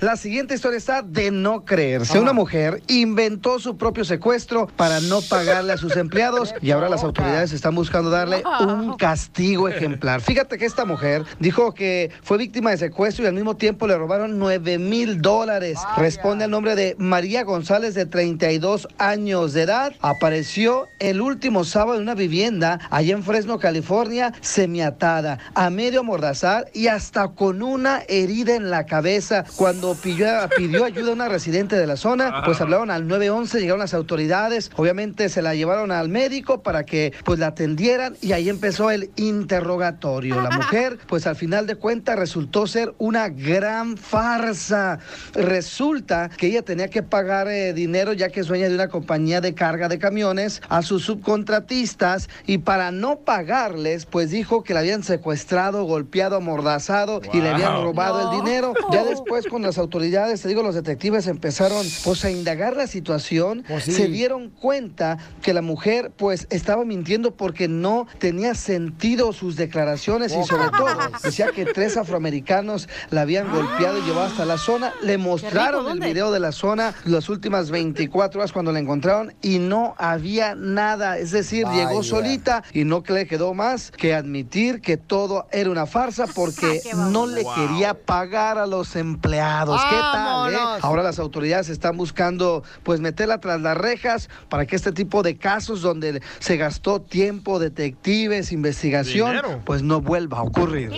La siguiente historia está de no creerse. Una mujer inventó su propio secuestro para no pagarle a sus empleados y ahora las autoridades están buscando darle un castigo ejemplar. Fíjate que esta mujer dijo que fue víctima de secuestro y al mismo tiempo le robaron 9 mil dólares. Responde al nombre de María González de 32 años de edad. Apareció el último sábado en una vivienda allá en Fresno, California, semiatada, a medio amordazar y hasta con una herida en la cabeza. Cuando pidió, pidió ayuda a una residente de la zona, pues hablaron al 911, llegaron las autoridades, obviamente se la llevaron al médico para que pues la atendieran y ahí empezó el interrogatorio. La mujer, pues al final de cuentas resultó ser una gran farsa. Resulta que ella tenía que pagar eh, dinero ya que es dueña de una compañía de carga de camiones a sus subcontratistas y para no pagarles, pues dijo que la habían secuestrado, golpeado, amordazado y le habían robado No. el dinero. Ya después con las autoridades, te digo, los detectives empezaron pues a indagar la situación, sí. se dieron cuenta que la mujer pues estaba mintiendo porque no tenía sentido sus declaraciones y sobre todo decía que tres afroamericanos la habían golpeado y llevado hasta la zona. Le mostraron el video de la zona las últimas 24 horas cuando la encontraron y no había nada. Es decir, Vaya. llegó solita y no que le quedó más que admitir que todo era una farsa porque no le Wow. quería pagar a los empleados. Empleados. ¿Qué tal? eh? Ahora las autoridades están buscando pues meterla tras las rejas para que este tipo de casos donde se gastó tiempo, detectives, investigación, Dinero. pues no vuelva a ocurrir.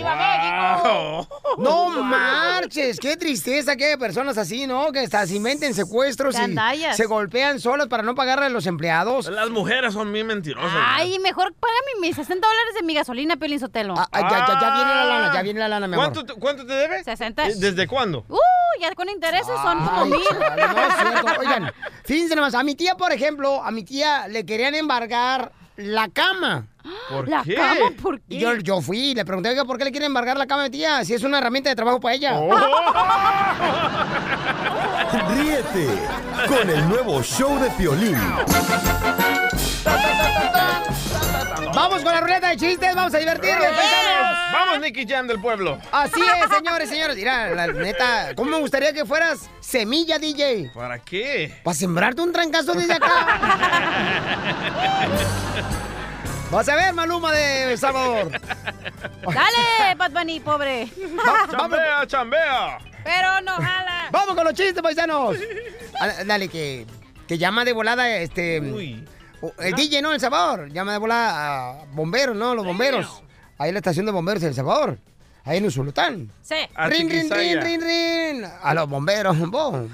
No marches, qué tristeza que hay personas así, ¿no? Que hasta se inventen secuestros y se golpean solas para no pagarle a los empleados. Las mujeres son bien mentirosas. Ay, mejor págame mis 60 dólares de mi gasolina, Piolín Sotelo. Ah, ya, ya, ya viene la lana, ya viene la lana, mi amor. ¿Cuánto, te- ¿Cuánto te debe? 60. Eh, ¿Desde cuándo? Uh, ya con intereses son como Ay, mil. chale, no es cierto. Oigan, fíjense nomás, a mi tía, por ejemplo, a mi tía le querían embargar la cama. ¿Por ¿La qué? cama? ¿Por qué? Yo, yo fui y le pregunté, oiga, ¿por qué le quieren embargar la cama a mi tía? Si es una herramienta de trabajo para ella. Oh. Ríete con el nuevo show de Piolín. Vamos con la ruleta de chistes, vamos a divertirnos, paisanos. Vamos, Nicky Jam del pueblo. Así es, señores, señores. Mira, la neta, ¿cómo me gustaría que fueras semilla, DJ? ¿Para qué? Para sembrarte un trancazo desde acá. Vas a ver, Maluma de El Salvador. Dale, Bad Bunny, pobre. Chambea, chambea. Pero no jala. Vamos con los chistes, paisanos. Ah, Dale, que, que llama de volada este. o- El DJ, ¿no? El Salvador. Llama de volada a bomberos, ¿no? Los bomberos. Ahí en la estación de bomberos El Salvador. Ahí en Usulután. Sí. A Rin, rin, rin, rin, rin. A los bomberos, bo.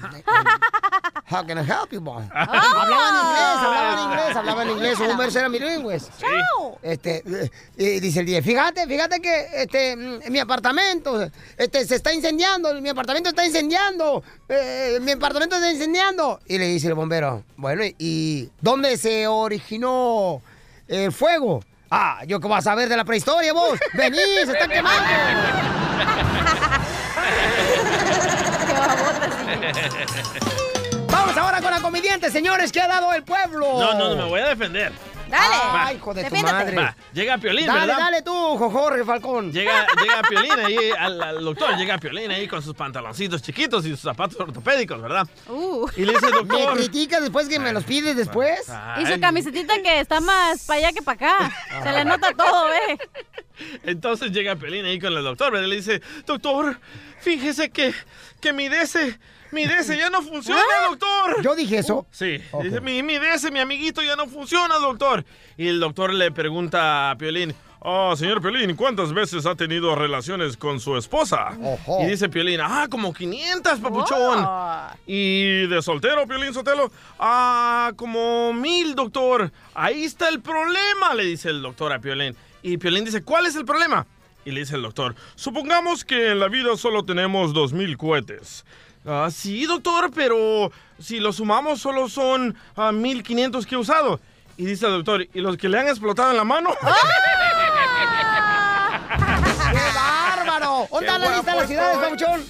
How can I help you, bo? Ah. Hablaban inglés, hablaban inglés, hablaban inglés. Los bomberos eran bilingües. Chao. Este, eh, y dice el día, fíjate, fíjate que este, mm, mi apartamento este, se está incendiando, mi apartamento está incendiando, eh, mi apartamento está incendiando. Y le dice el bombero, bueno, ¿y- ¿y dónde se originó el fuego? Ah, yo qué vas a saber de la prehistoria, vos. Vení, se está quemando. Vamos ahora con la comediante, señores, que ha dado el pueblo. No, no, no, me voy a defender. Dale. Ay, hijo de tu Defiéndete. madre. Va, llega Piolín, Dale, ¿verdad? dale tú, Jorge Falcón. Llega, llega Piolín ahí, al, al doctor, llega Piolín ahí con sus pantaloncitos chiquitos y sus zapatos ortopédicos, ¿verdad? Uh. Y le dice, ¿Me doctor... criticas después que me los pides después? Y su camisetita que está más para allá que para acá. Se le nota todo, ¿eh? Entonces llega Piolín ahí con el doctor, ¿verdad? Y le dice, doctor, fíjese que, que mi DC, mi DC ya no funciona, doctor. ¿Ah? Yo dije eso. Sí, dice, mi, mi DS, mi amiguito, ya no funciona, doctor. Y el doctor le pregunta a Piolín, oh, señor Piolín, ¿cuántas veces ha tenido relaciones con su esposa? Ojo. Y dice Piolín, ah, como 500, papuchón. Oh. Y de soltero, Piolín Sotelo, ah, como mil, doctor. Ahí está el problema, le dice el doctor a Piolín. Y Piolín dice, ¿cuál es el problema? Y le dice el doctor, supongamos que en la vida solo tenemos dos mil cohetes. Ah, sí, doctor, pero si lo sumamos solo son ah, 1500 que he usado. Y dice el doctor, ¿y los que le han explotado en la mano? ¡Qué bárbaro! ¿Dónde está la lista de las ciudades, eh.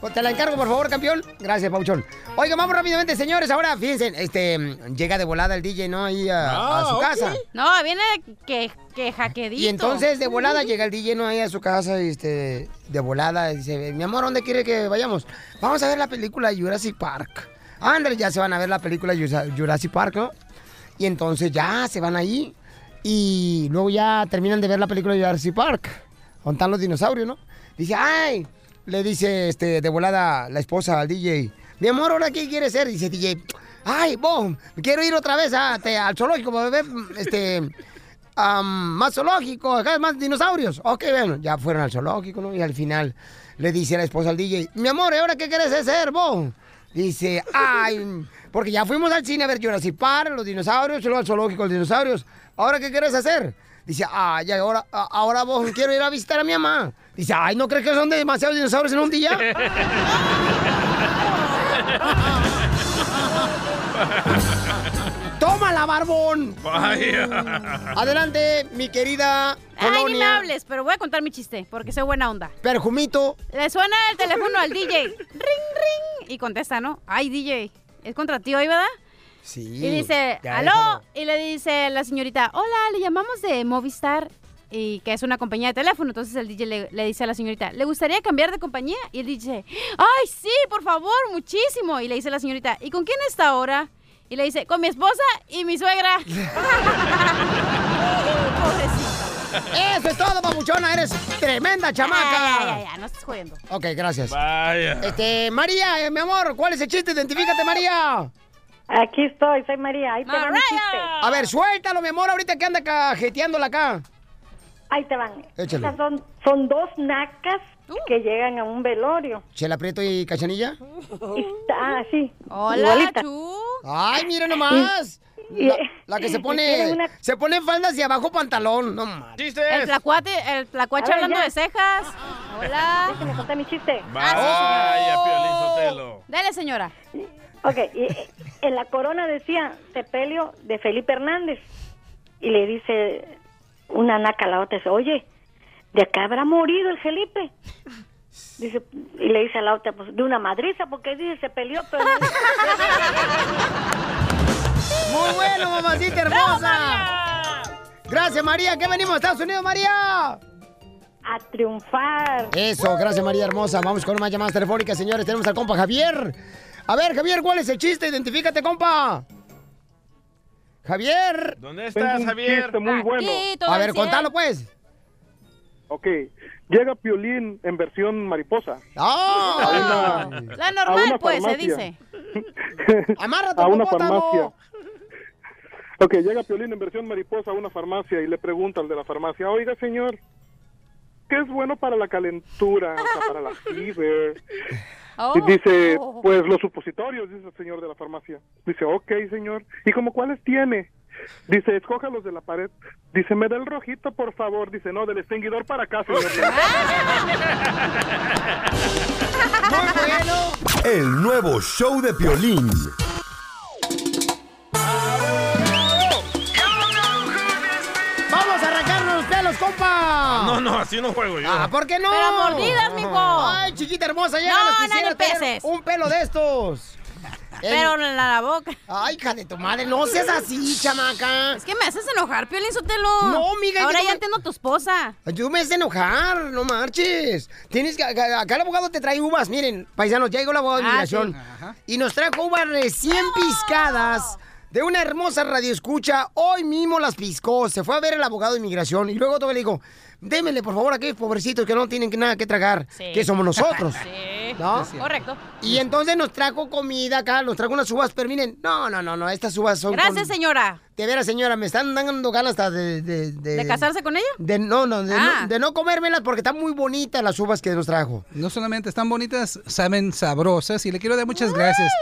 Pues Te la encargo, por favor, campeón. Gracias, Pauchón. Oiga, vamos rápidamente, señores. Ahora, fíjense, este, llega de volada el DJ, ¿no? Ahí a, a Ah, su casa. No, viene que, que jaquedito. Y entonces, de volada, llega el DJ, ¿no? Ahí a su casa, este, de volada. y Dice, mi amor, ¿dónde quiere que vayamos? Vamos a ver la película Jurassic Park. Ándale, ya se van a ver la película Jura- Jurassic Park, ¿no? Y entonces ya se van ahí. Y luego ya terminan de ver la película Jurassic Park. Con están los dinosaurios, ¿no? Dice, ay, le dice este, de volada la esposa al DJ. Mi amor, ¿ahora qué quiere ser? Dice DJ, ay, vos, quiero ir otra vez a- te- al zoológico para ver este, am, más zoológico, acá más dinosaurios. Ok, bueno, ya fueron al zoológico, ¿no? Y al final le dice la esposa al DJ, mi amor, ¿y ahora qué quieres hacer, vos? Dice, ay, porque ya fuimos al cine a ver Jurassic Park, los dinosaurios, luego al zoológico, los dinosaurios. ¿Ahora qué quieres hacer? Dice, ay, ahora, a- ahora vos quiero ir a visitar a mi mamá. Dice, ay, ¿no crees que son demasiados dinosaurios en un día? ¡Tómala, barbón! Vaya. Adelante, mi querida Ay, ni me Colonia. hables, pero voy a contar mi chiste, porque soy buena onda. Perjumito. Le suena el teléfono al DJ. Ring, ring. Y contesta, ¿no? Ay, DJ. Es contra ti hoy, ¿verdad? Sí. Y dice, ya aló. déjalo. Y le dice la señorita, hola, le llamamos de Movistar. Y que es una compañía de teléfono. Entonces el DJ le, le dice a la señorita, ¿le gustaría cambiar de compañía? Y él dice, ay, sí, por favor, muchísimo. Y le dice la señorita, ¿y con quién está ahora? Y le dice, con mi esposa y mi suegra. Eso es todo, papuchona. Eres tremenda chamaca. Ya, ya, ya, ya, no estés jodiendo. Ok, gracias. Vaya. Este, María, eh, mi amor, ¿cuál es el chiste? Identifícate, María. Aquí estoy, soy María. Ahí te va mi chiste. A ver, suéltalo, mi amor, ahorita que anda cajeteándola acá. Ahí te van. Échale. Estas son, son dos nacas que llegan a un velorio. Chela Prieto y Cachanilla. Ah, sí. Hola, igualita. Ay, mira nomás. Y- La, la que se pone una- se pone faldas y abajo pantalón. No mames. El tlacuate, el tlacuache hablando ya. de cejas. Hola. Déjame contar mi chiste. Vaya, Piolín Sotelo. Dale, señora. Ok, y, en la corona decía sepelio de Felipe Hernández. Y le dice una naca a la otra, dice, oye, ¿de acá habrá morido el Felipe? Dice, y le dice a la otra, pues de una madriza, porque dice, se peleó, pero... Muy bueno, mamacita hermosa. Gracias, María. ¿Qué venimos a Estados Unidos, María? A triunfar. Eso, gracias, María hermosa. Vamos con más llamadas telefónicas, señores. Tenemos al compa Javier. A ver, Javier, ¿cuál es el chiste? Identifícate, compa. Javier. ¿Dónde estás, un Javier? muy bueno. A ver, contalo, pues. Ok, llega Piolín en versión mariposa. ¡Ah! A una- La a normal, una pues, se dice. Amárrate, a una farmacia. Ok, llega Piolín en versión mariposa a una farmacia y le pregunta al de la farmacia, oiga señor, ¿qué es bueno para la calentura, o sea, para la fever? Oh. Y dice, pues los supositorios, dice el señor de la farmacia. Dice, ok, señor. ¿Y como cuáles tiene? Dice, escoja los de la pared. Dice, me da el rojito, por favor. Dice, no, del extinguidor para acá, señor. El nuevo show de Piolín. No, no, así no juego yo. Ah, ¿por qué no? Pero mordidas, mijo. Ay, chiquita hermosa, ya No, no quisiera tener un pelo de estos. Pero en la, la boca. Ay, hija de tu madre, no seas así, chamaca. Es que me haces enojar, Piolín Sotelo. No, amiga, Ahora ya me- entiendo a tu esposa. Yo me haces enojar, no marches. Tienes que, acá acá el abogado te trae uvas. Miren, paisanos, ya llegó el abogado de Ah, inmigración. Y nos trajo uvas recién piscadas de una hermosa radioescucha. Hoy mismo las piscó. Se fue a ver el abogado de inmigración. Y luego todo le dijo, démele por favor a aquellos pobrecitos que no tienen nada que tragar. Sí. Que somos nosotros. Sí. ¿No? Correcto. Y entonces nos trajo comida acá, nos trajo unas uvas, pero miren, no, no, no, no, estas uvas son... Gracias, con- señora. De veras, señora, me están dando ganas hasta de... ¿De, ¿De casarse con ella? De, no, no, de, Ah. no, de no comérmelas porque están muy bonitas las uvas que nos trajo. No solamente están bonitas, saben sabrosas y le quiero dar muchas gracias.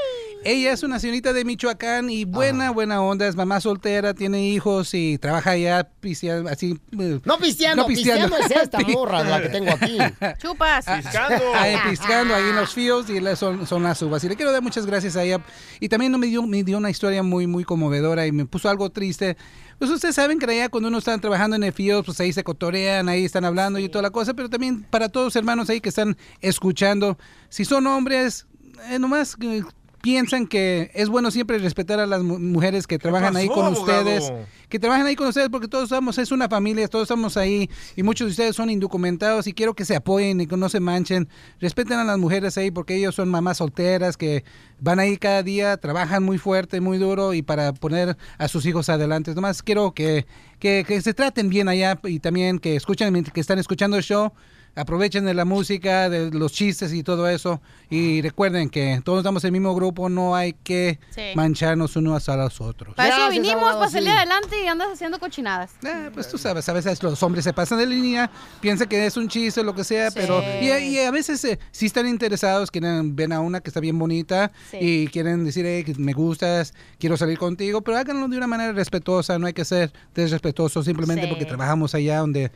Ella es una señorita de Michoacán y Ah. buena, buena onda, es mamá soltera, tiene hijos y trabaja allá pisteando, así. eh, No pisteando, pisteando es esta morra, la que tengo aquí. Chupas. Piscando. Ahí piscando ahí en los fields y son, son las uvas. Y le quiero dar muchas gracias a ella. Y también me dio, me dio una historia muy, muy conmovedora y me puso algo triste. Pues ustedes saben que allá cuando uno está trabajando en el field, pues ahí se cotorean, ahí están hablando y toda la cosa, pero también para todos los hermanos ahí que están escuchando, si son hombres, eh, nomás eh, piensan que es bueno siempre respetar a las mu- mujeres que trabajan ahí con abogado? ustedes que trabajan ahí con ustedes porque todos estamos, es una familia, todos estamos ahí y muchos de ustedes son indocumentados y quiero que se apoyen y que no se manchen. Respeten a las mujeres ahí porque ellos son mamás solteras que van ahí cada día, trabajan muy fuerte, muy duro y para poner a sus hijos adelante. Nomás quiero que, que, que se traten bien allá y también que escuchen, mientras que están escuchando el show. Aprovechen de la música, de los chistes y todo eso. Y recuerden que todos estamos en el mismo grupo, no hay que Sí. mancharnos unos a los otros. Para eso vinimos, para salir sí. adelante y andas haciendo cochinadas. Eh, pues tú sabes, a veces los hombres se pasan de línea, piensan que es un chiste o lo que sea, Sí. pero y, y a veces eh, sí están interesados, quieren ven a una que está bien bonita Sí. y quieren decir "Eh, que me gustas, quiero salir contigo, pero háganlo de una manera respetuosa, no hay que ser desrespetuosos simplemente Sí. porque trabajamos allá donde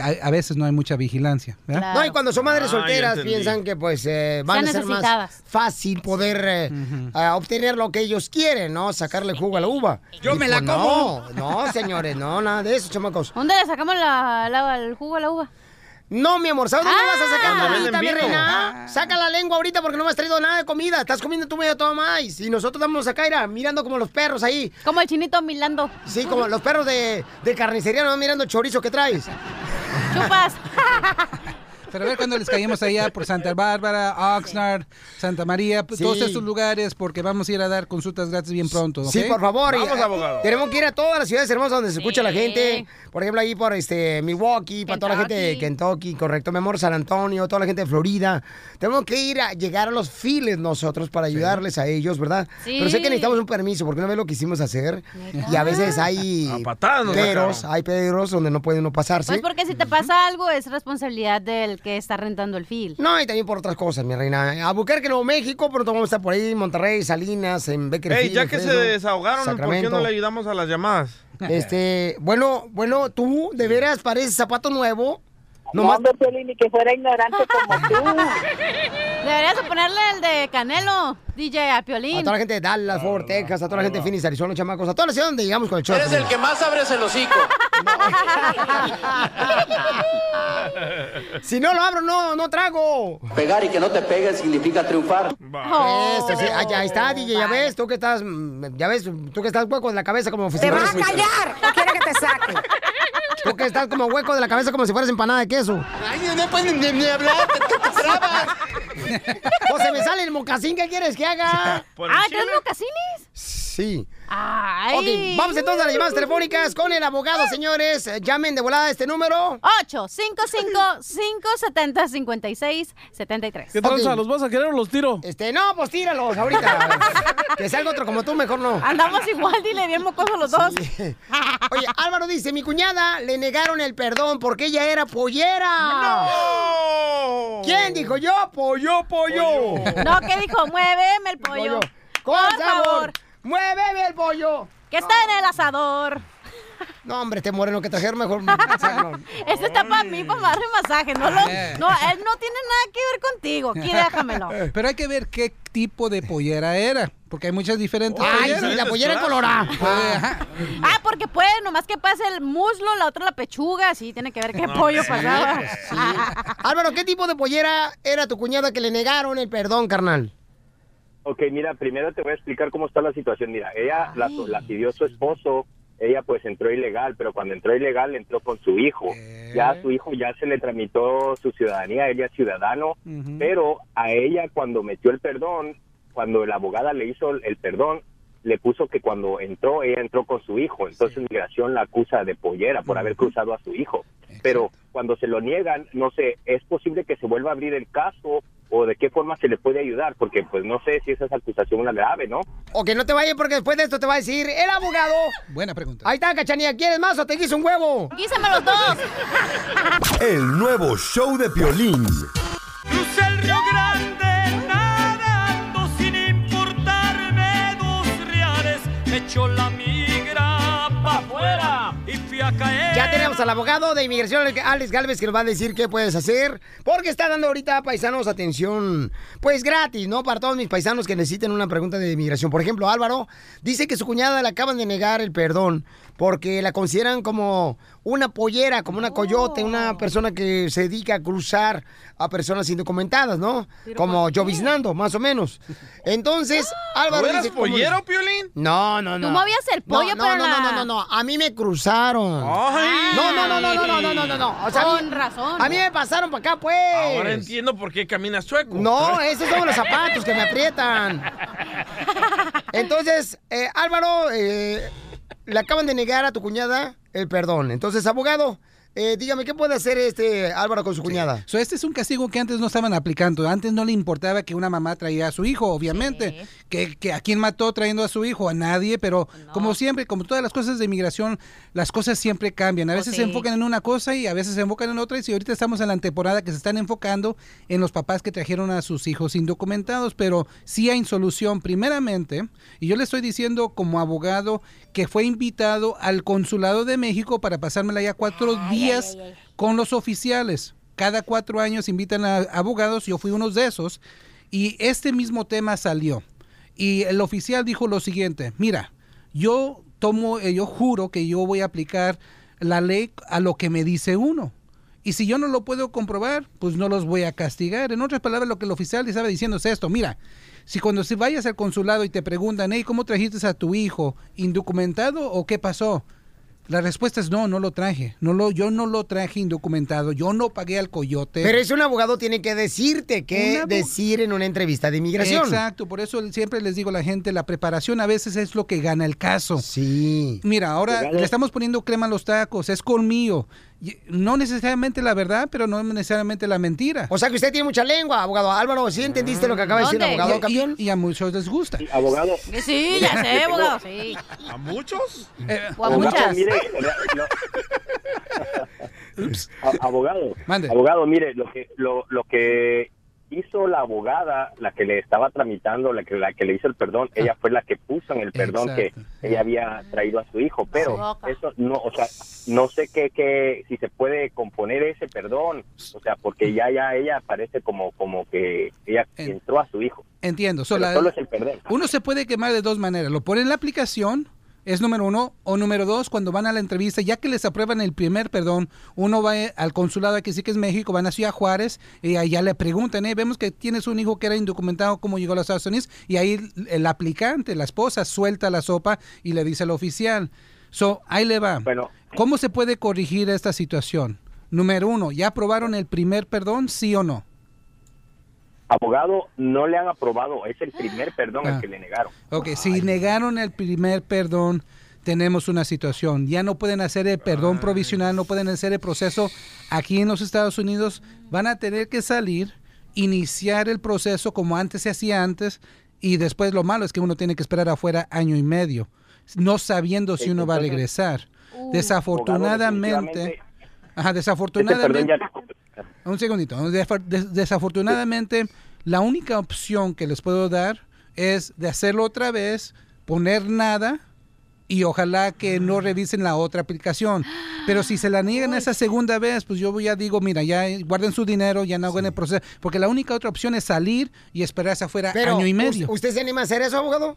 a, a veces no hay mucha vigilancia. Claro. No, y cuando son madres Ah, solteras piensan que pues eh, van a ser más fácil poder eh, ah, obtener lo que ellos quieren, ¿no? Sacarle jugo a la uva. Yo Y, me la como. No, no, señores, no, nada de eso, chamacos. ¿Dónde le sacamos la, la- el jugo a la uva? No, mi amor, ¿sabes dónde Ah. vas a sacar Cuando ahorita, mi venden vino. reina? Saca la lengua ahorita porque no me has traído nada de comida. Estás comiendo tú medio todo más. Y nosotros estamos acá, mira, mirando como los perros ahí. Como el chinito milando. Sí, como los perros de, de carnicería, no mirando el chorizo que traes. Chupas. Pero a ver cuando les caímos allá por Santa Bárbara, Oxnard, Santa María, pues, todos estos lugares, porque vamos a ir a dar consultas gratis bien pronto. Sí, por favor. y, Vamos, abogado. Tenemos que ir a todas las ciudades hermosas donde se escucha la gente. Por ejemplo, ahí por este Milwaukee, para toda la gente de Kentucky, correcto, mi amor, San Antonio, toda la gente de Florida. Tenemos que ir a llegar a los files nosotros para ayudarles a ellos, ¿verdad? Sí. Pero sé que necesitamos un permiso, porque una vez lo quisimos hacer y a veces hay peros, hay peros donde no puede uno pasarse. Pues porque si te pasa algo es responsabilidad del que está rentando el fil. No, y también por otras cosas, mi reina. A Buquerque, Nuevo México, pronto vamos a estar por ahí, Monterrey, Salinas, en Bakersfield. Ey, ya que se desahogaron, ¿por qué Sacramento. no le ayudamos a las llamadas? Este, bueno, bueno, tú de veras pareces zapato nuevo. No, hombre, Piolín, ni que fuera ignorante como tú. Deberías de ponerle el de Canelo, DJ a Piolín. A toda la gente de Dallas, Fort Texas, a toda la gente de Phoenix, Arizona, chamacos, a toda la ciudad donde llegamos con el show. Eres el que más abres el hocico. Si no lo abro, no, no trago. Pegar y que no te peguen significa triunfar. Eso, sí, ah, ya está, DJ, ya ves, tú que estás, mm, ya ves, tú que estás hueco de la cabeza como si ¡Te vas a callar! ¿O quiere que te saque? Tú que estás como hueco de la cabeza como si fueras empanada de queso. Ay, no puedes ni, ni hablar, te, te, te trabas. O se me sale el mocasín, ¿qué quieres que haga? Ah, ¿tienes mocasines? Sí. Ay. Ok, vamos entonces a las llamadas telefónicas con el abogado, señores. Eh, Llamen de volada a este número. 855-570-5673. ¿Qué tranza? ¿Los vas a querer o los tiro? Este, no, pues tíralos ahorita. que salga otro como tú, mejor no. Andamos igual, dile bien mocoso los dos. Oye, Álvaro dice, mi cuñada le negaron el perdón porque ella era pollera. ¿Quién dijo yo? Pollo, pollo. No, ¿qué dijo? Muéveme el pollo. Con Por sabor. favor. Muéveme el pollo. Que está en el asador. No, hombre, este moreno que trajeron mejor. Este está para mí, para darle masaje. No, lo- Eh. no, él no tiene nada que ver contigo. Aquí déjamelo. Pero hay que ver qué tipo de pollera era, porque hay muchas diferentes Ay, polleras. sí, la pollera colorada. Puede, ajá. Ah, porque puede, nomás que pase el muslo, la otra la pechuga. Sí, tiene que ver qué pollo sí, pasaba. sí. Álvaro, ¿qué tipo de pollera era tu cuñada que le negaron el perdón, carnal? Ok, mira, primero te voy a explicar cómo está la situación. Mira, ella la, la pidió su esposo, ella pues entró ilegal, pero cuando entró ilegal entró con su hijo. Ya a su hijo ya se le tramitó su ciudadanía, ella es ciudadano, pero a ella cuando metió el perdón, cuando la abogada le hizo el- el perdón, le puso que cuando entró, ella entró con su hijo. Entonces migración la acusa de pollera por haber cruzado a su hijo. Pero cuando se lo niegan, no sé, es posible que se vuelva a abrir el caso o de qué forma se le puede ayudar, porque pues no sé si esa es acusación una grave, ¿no? O que no te vayas porque después de esto te va a decir el abogado. Buena pregunta. Ahí está, cachanilla. ¿Quieres más o te quiso un huevo? Quísame los dos. El nuevo show de Piolín. Crucé el Río Grande nadando sin importarme dos reales. Me echó la migra pa' afuera y fui a caer. Ya tenemos al abogado de inmigración, Alex Galvez, que nos va a decir qué puedes hacer. Porque está dando ahorita, paisanos, atención, pues gratis, ¿no? Para todos mis paisanos que necesiten una pregunta de inmigración. Por ejemplo, Álvaro dice que su cuñada le acaban de negar el perdón porque la consideran como una pollera, como una coyote, una persona que se dedica a cruzar a personas indocumentadas, ¿no? Como lloviznando, más o menos. Entonces, Álvaro ¿No eras dice... ¿cómo pollero? Piolín? No, no, no. Tú movías el pollo, no, no, pero no, la- no, no, no, a mí me cruzaron. Ay. No, no, no, no, no, no, no, no, no, no. O sea, a mí- Con razón. A mí me pasaron para acá, pues. Ahora entiendo por qué caminas chueco. No, esos son los zapatos que me aprietan. Entonces, eh, Álvaro, eh, le acaban de negar a tu cuñada el perdón. Entonces, abogado, eh, dígame, ¿qué puede hacer este Álvaro con su cuñada? So, este es un castigo que antes no estaban aplicando. Antes no le importaba que una mamá traía a su hijo, obviamente. Que, que a quién mató trayendo a su hijo, a nadie. Pero como siempre, como todas las cosas de inmigración, las cosas siempre cambian. A Oh, veces sí. se enfocan en una cosa y a veces se enfocan en otra. Y si ahorita estamos en la temporada que se están enfocando en los papás que trajeron a sus hijos indocumentados. Pero sí hay solución, primeramente. Y yo le estoy diciendo como abogado que fue invitado al consulado de México para pasármela ya cuatro días con los oficiales. Cada cuatro años invitan a abogados, yo fui uno de esos, y este mismo tema salió. Y el oficial dijo lo siguiente, mira, yo tomo, eh, yo juro que yo voy a aplicar la ley a lo que me dice uno. Y si yo no lo puedo comprobar, pues no los voy a castigar. En otras palabras, lo que el oficial estaba diciendo es esto, mira, si cuando si vayas al consulado y te preguntan, hey, ¿cómo trajiste a tu hijo? ¿Indocumentado o qué pasó? La respuesta es no, no lo traje. No lo, yo no lo traje indocumentado. Yo no pagué al coyote. Pero es un abogado tiene que decirte qué decir en una entrevista de inmigración. Exacto, por eso siempre les digo a la gente, la preparación a veces es lo que gana el caso. Sí. Mira, ahora le estamos poniendo crema a los tacos, es colmillo. No necesariamente la verdad, pero no necesariamente la mentira. O sea que usted tiene mucha lengua, abogado Álvaro. ¿Sí entendiste lo que acaba de decir abogado Y- campeón? Y, a muchos les gusta. abogado. Sí, ya sé, abogado, sí. ¿A muchos? O a Abogado, muchas. mire, abogado, Mande. abogado, mire, lo que lo, lo que hizo la abogada, la que le estaba tramitando, la que la que le hizo el perdón, ella fue la que puso en el perdón que ella había traído a su hijo, pero eso no, o sea, no sé qué qué si se puede componer ese perdón, o sea, porque ya ya ella parece como como que ella entró a su hijo. Entiendo. so, la- solo es el perdón. uno se puede quemar de dos maneras. Lo pone en la aplicación, es número uno. O número dos, cuando van a la entrevista, ya que les aprueban el primer perdón, uno va eh, al consulado, que sí que es México, van a Ciudad Juárez, y allá le preguntan, eh, vemos que tienes un hijo que era indocumentado, ¿cómo llegó a los Estados Unidos? Y ahí el aplicante, la esposa, suelta la sopa y le dice al oficial. So, ahí le va. ¿Cómo se puede corregir esta situación? Número uno, ¿ya aprobaron el primer perdón, sí o no? Abogado, no le han aprobado, es el primer perdón Ah. el que le negaron. Ok, si negaron el primer perdón, tenemos una situación. Ya no pueden hacer el perdón provisional, no pueden hacer el proceso aquí en los Estados Unidos. Van a tener que salir, iniciar el proceso como antes se hacía antes, y después lo malo es que uno tiene que esperar afuera año y medio, no sabiendo si uno va a regresar. uh, Desafortunadamente, abogado, ajá, Este desafortunadamente, perdón ya- un segundito. Desafortunadamente, la única opción que les puedo dar es de hacerlo otra vez, poner nada y ojalá que no revisen la otra aplicación. Pero si se la niegan esa segunda vez, pues yo ya digo, mira, ya guarden su dinero, ya no hagan el proceso. Porque la única otra opción es salir y esperarse afuera Pero, año y medio. ¿us- ¿usted se anima a hacer eso, abogado?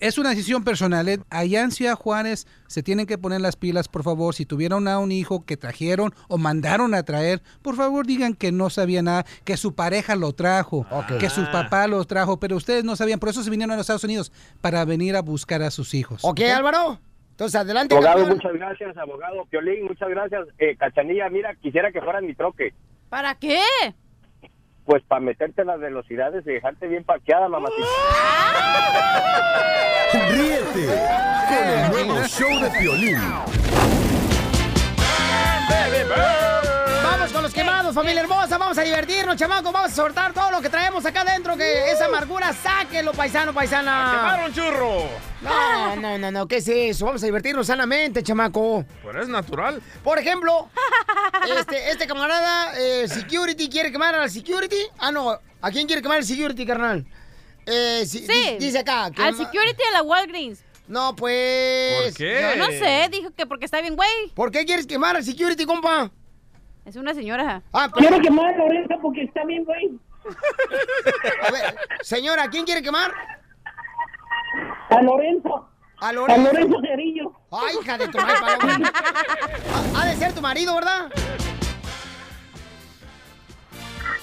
Es una decisión personal. ¿eh? Allá en Ciudad Juárez se tienen que poner las pilas, por favor. Si tuvieron a un hijo que trajeron o mandaron a traer, por favor digan que no sabía nada, que su pareja lo trajo, que su papá lo trajo, pero ustedes no sabían. Por eso se vinieron a los Estados Unidos, para venir a buscar a sus hijos. ¿Ok, Álvaro? Entonces, adelante, Abogado, campeón. muchas gracias, abogado. Piolín, muchas gracias. Eh, Cachanilla, mira, quisiera que fuera mi troque. ¿Para qué? Pues para meterte en las velocidades y dejarte bien parqueada, mamacita. Ríete con el nuevo show de Piolín. Vamos con los quemados, familia hermosa. Vamos a divertirnos, chamacos. Vamos a soltar todo lo que traemos acá adentro. Que esa amargura, sáquenlo, paisano, paisana. ¡Quemaron, churro! No, no, no, no. ¿Qué es eso? Vamos a divertirnos sanamente, chamaco. Pero es natural. Por ejemplo, este, este camarada, eh, security, quiere quemar al security. Ah, no. ¿A quién quiere quemar el security, carnal? Eh, si- Sí. di- Dice acá. Al security de la Walgreens. No, pues. ¿Por qué? Yo no sé, dijo que porque está bien, güey. ¿Por qué quieres quemar al security, compa? Es una señora. Ah, Quiero quemar a Lorenzo porque está bien, güey. A ver, señora, ¿quién quiere quemar? A Lorenzo. A A Lorenzo. Lorenzo Cerillo. Ay, hija de tu madre, Paloma. Ha- Ha de ser tu marido, ¿verdad?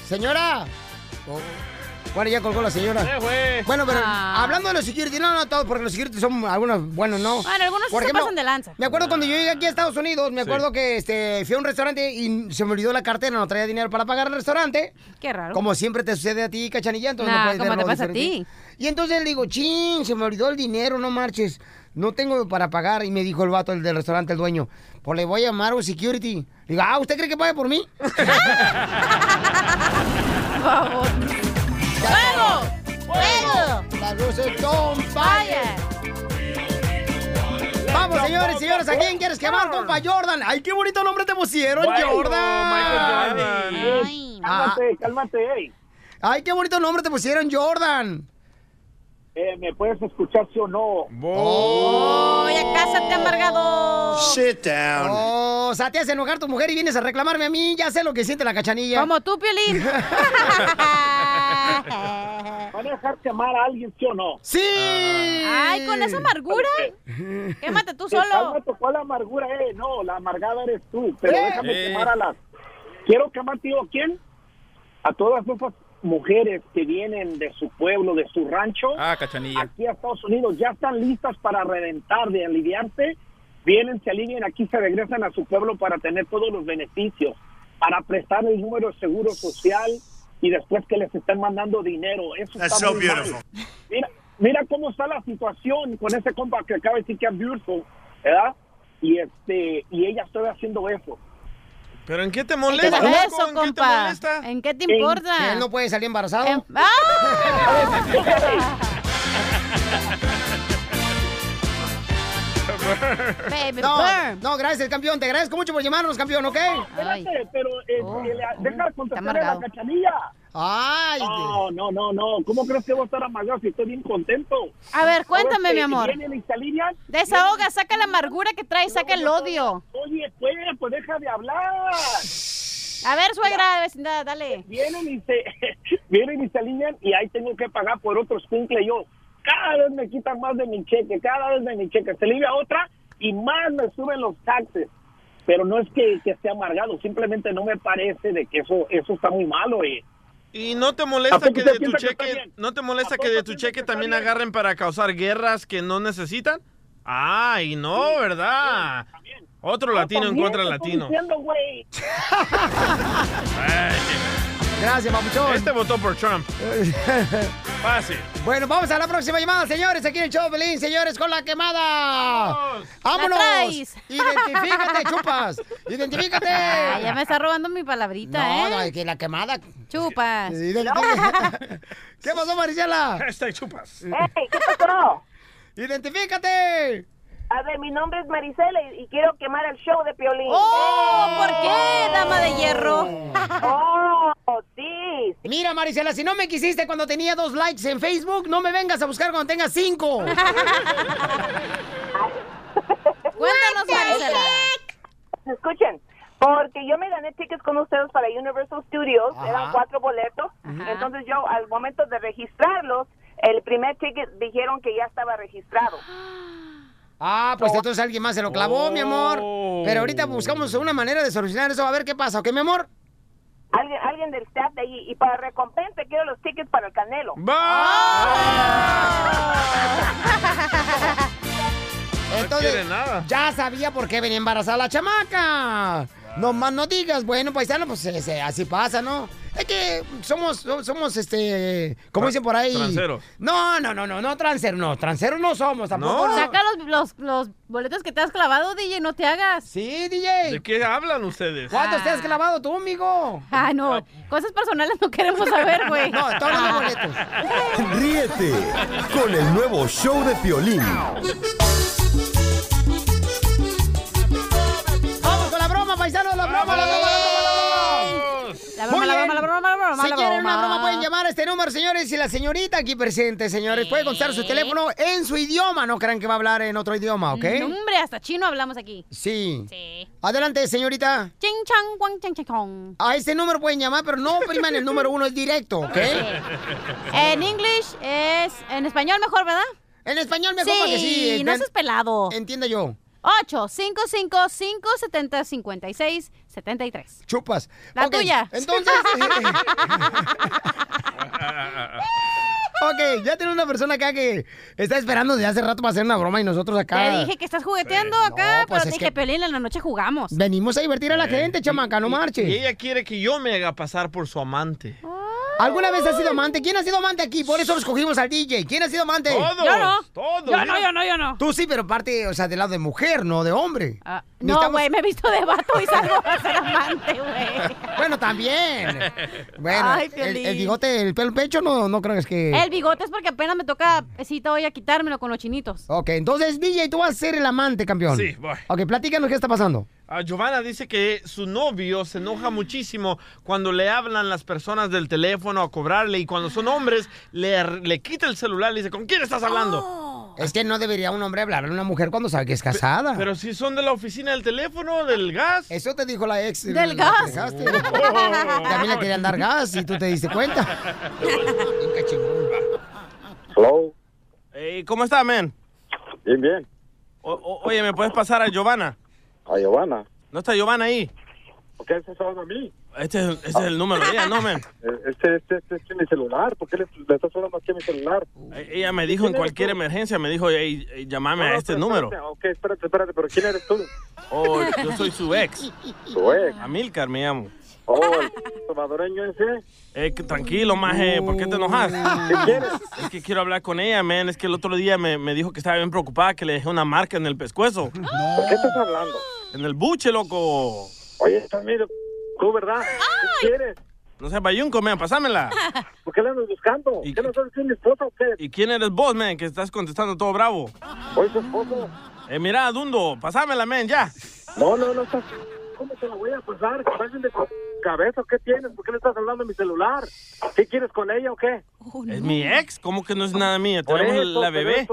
Señora. Oh. Bueno, ya colgó la señora. Bueno, pero Ah. hablando de los security, no, no todos, porque los security son algunos buenos, ¿no? Bueno, algunos sí Por se ejemplo, pasan de lanza. Me acuerdo cuando yo llegué aquí a Estados Unidos, me Sí. acuerdo que este, fui a un restaurante y se me olvidó la cartera, no traía dinero para pagar el restaurante. Qué raro. Como siempre te sucede a ti, cachanilla, entonces no Nah, puedes ¿cómo verlo te pasa a diferente. Y entonces le digo, chin, se me olvidó el dinero, no marches. No tengo para pagar. Y me dijo el vato, el del restaurante, el dueño, pues le voy a llamar a un security. Le digo, ah, ¿usted cree que pague por mí? ¡Fuego! Las luces fire. Vamos, señores, señores, ¿a quién quieres quemar, compa Jordan? ¡Ay, qué bonito nombre te pusieron, Bueno, Jordan! Michael Jordan. Ay. Cálmate, cálmate, ey. ¡Ay, qué bonito nombre te pusieron, Jordan! Eh, ¿Me puedes escuchar sí o no? ¡Oh, ya cásate, amargado! Sit down. Oh, o sea, te hace enojar tu mujer y vienes a reclamarme a mí. Ya sé lo que siente la cachanilla. Como tú, Piolín. ¿Van a dejar quemar a alguien, sí o no? ¡Sí! Ay, con esa amargura. Quémate tú solo. cálmate, ¿cuál amargura? Eh, no, la amargada eres tú. Pero Eh. déjame Eh. quemar a las... Quiero quemar, tío, ¿a quién? A todas esas mujeres que vienen de su pueblo, de su rancho, Ah, cachanilla. aquí a Estados Unidos, ya están listas para reventar, de aliviarse, vienen, se alinean aquí, se regresan a su pueblo para tener todos los beneficios, para prestar el número de seguro social y después que les estén mandando dinero. Eso That's está so muy mal. beautiful. Mira, mira cómo está la situación con ese compa que acaba de decir que es beautiful, ¿verdad? Y este y ella está haciendo eso. ¿Pero en qué te ¿Qué molesta? es loco? eso, ¿En qué te molesta? ¿En qué te importa? Que él no puede salir embarazado. Em- ¡Ah! Baby, no, burn. no, gracias, campeón. Te agradezco mucho por llamarnos, campeón, ¿ok? Espérate, pero eh, Oh. eh, le- deja contestarle a la cachanilla. Ay, no, no, no, no. ¿Cómo crees que voy a estar amargado si estoy bien contento? A ver, cuéntame, Ahora, mi amor. vienen y se alinean, Desahoga, saca la amargura que traes, saca el odio. Oye, pues, pues deja de hablar. A ver, suegra de vecindad, dale. Vienen y se, vienen y se alinean y ahí tengo que pagar por otro sprinkle yo. Cada vez me quitan más de mi cheque, cada vez de mi cheque. Se limpia otra y más me suben los taxes. Pero no es que, que esté amargado, simplemente no me parece de que eso eso está muy malo. Eh. ¿Y no te ¿A molesta que de tu que cheque, no te molesta ¿A que de tu cheque también agarren para causar guerras que no necesitan? Ay, no, ¿verdad? Otro latino en También contra latino. diciendo, Gracias, papuchón. Este votó por Trump. Fácil. Bueno, vamos a la próxima llamada, señores. Aquí en el show, señores, con la quemada. ¡Vámonos! La traes. Identifícate, chupas. Identifícate. Ay, ya me está robando mi palabrita, No, ¿eh? no, que la quemada. Chupas. ¿Qué pasó, Maricela? Hashtag chupas. Ey, ¿qué pasó? ¡Identifícate! A ver, mi nombre es Marisela y, y quiero quemar el show de Piolín. ¡Oh! ¿Por qué, dama de hierro? ¡Oh, sí! Mira, Marisela, si no me quisiste cuando tenía dos likes en Facebook, no me vengas a buscar cuando tengas cinco. Cuéntanos, Marisela. Escuchen, porque yo me gané tickets con ustedes para Universal Studios, Ajá. eran cuatro boletos, Ajá. entonces yo al momento de registrarlos, el primer ticket dijeron que ya estaba registrado. Ah, pues entonces alguien más se lo clavó, mi amor. Oh. Pero ahorita buscamos una manera de solucionar eso. A ver qué pasa, ¿ok, mi amor? Alguien, alguien del staff de ahí, y para recompensa quiero los tickets para el Canelo. Entonces, quiere nada. ya sabía por qué venía embarazada la chamaca. No más no digas, bueno, paisano, pues eh, así pasa, ¿no? Es que somos, so- somos, este, como dicen por ahí. Transeros. No, no, no, no, no, transeros, no, transeros no somos tampoco. No. Saca los, los, los boletos que te has clavado, DJ, no te hagas. Sí, DJ. ¿De qué hablan ustedes? ¿Cuántos te has clavado tú, amigo? Ah, no, cosas personales no queremos saber, güey. No, hablando de boletos. Ríete con el nuevo show de Piolín. Con la broma, la broma, la broma, la broma, la broma. La broma, Si quieren una broma. pueden llamar a este número, señores. Y la señorita aquí presente, señores, puede contestar su teléfono en su idioma. No crean que va a hablar en otro idioma, ¿ok? Hombre, hasta chino hablamos aquí. Sí. Sí. Adelante, señorita. Ching chang guang chang chang chong. A este número pueden llamar, pero no priman el número uno, es directo, ¿ok? En English es... En español mejor, ¿verdad? En español mejor que sí. no seas pelado. Entienda yo. 8 5 5 5 70 56 73. Chupas. La tuya. Entonces. ok, ya tenemos una persona acá que está esperando desde hace rato para hacer una broma y nosotros acá. Te dije que estás jugueteando acá, No, pues pero te es dije, que- Pelín, en la noche jugamos. Venimos a divertir a la gente, chamaca, no marche. Y ella quiere que yo me haga pasar por su amante. ¿Alguna vez has sido amante? ¿Quién ha sido amante aquí? Por eso escogimos al DJ. ¿Quién ha sido amante? Todos, Yo no. todos. Yo no, yo no, yo no. Tú sí, pero parte, o sea, del lado de mujer, no de hombre. Ah, No, güey, me he visto de vato y salgo a ser amante, güey. Bueno, también. Bueno, Ay, el, el bigote, el pelo pecho, no, no creo que es que... El bigote es porque apenas me toca, cita hoy a quitármelo con los chinitos. Ok, entonces, DJ, tú vas a ser el amante, campeón. Sí, voy. Ok, platícanos qué está pasando. Ah, Giovanna dice que su novio se enoja muchísimo cuando le hablan las personas del teléfono a cobrarle y cuando son hombres le, le quita el celular y le dice, ¿con quién estás hablando? Es que no debería un hombre hablarle a una mujer cuando sabe que es casada. Pero si son de la oficina del teléfono, del gas. Eso te dijo la ex. ¿Del la que gas? dejaste. También le querían dar gas y tú te diste cuenta. Hello. Hey, ¿Cómo está, man? Bien, bien. O- o- oye, ¿me puedes pasar a Giovanna? A Giovanna. ¿No está Giovanna ahí? ¿Por qué estás hablando a mí? Este, es- este es el número de ella, ¿no, man? Eh, Este, este, este, es mi celular. ¿Por qué le, le estás hablando aquí a mi celular? Eh, Ella me dijo en cualquier emergencia, me dijo, hey, llámame a este número. Ok, espérate, espérate, pero ¿quién eres tú? Oh, yo soy su ex. ¿Tu ex? Amilcar me llamo. Oh, el salvadoreño ese. Eh, que tranquilo, maje, ¿por qué te enojas? ¿Qué quieres? Es que quiero hablar con ella, man. Es que el otro día me, me dijo que estaba bien preocupada, que le dejé una marca en el pescuezo. ¿Por qué estás hablando? En el buche, loco. Oye, estás medio... ¿Tú, verdad? ¿Qué quieres? No seas bayunco, man, pásamela. ¿Por qué la andas buscando? ¿Qué no sabes quién es mi esposa o qué? ¿Y quién eres vos, man, que estás contestando todo bravo? Soy su esposo. Eh, mira, Dundo, pásamela, man, ya. No, no, no estás... ¿Cómo te la voy a pasar? ¿Estás bien de cabeza? ¿Qué tienes? ¿Por qué le estás hablando a mi celular? ¿Qué quieres con ella o qué? ¿Es mi ex? ¿Cómo que no es nada mía? Tenemos eso, la bebé.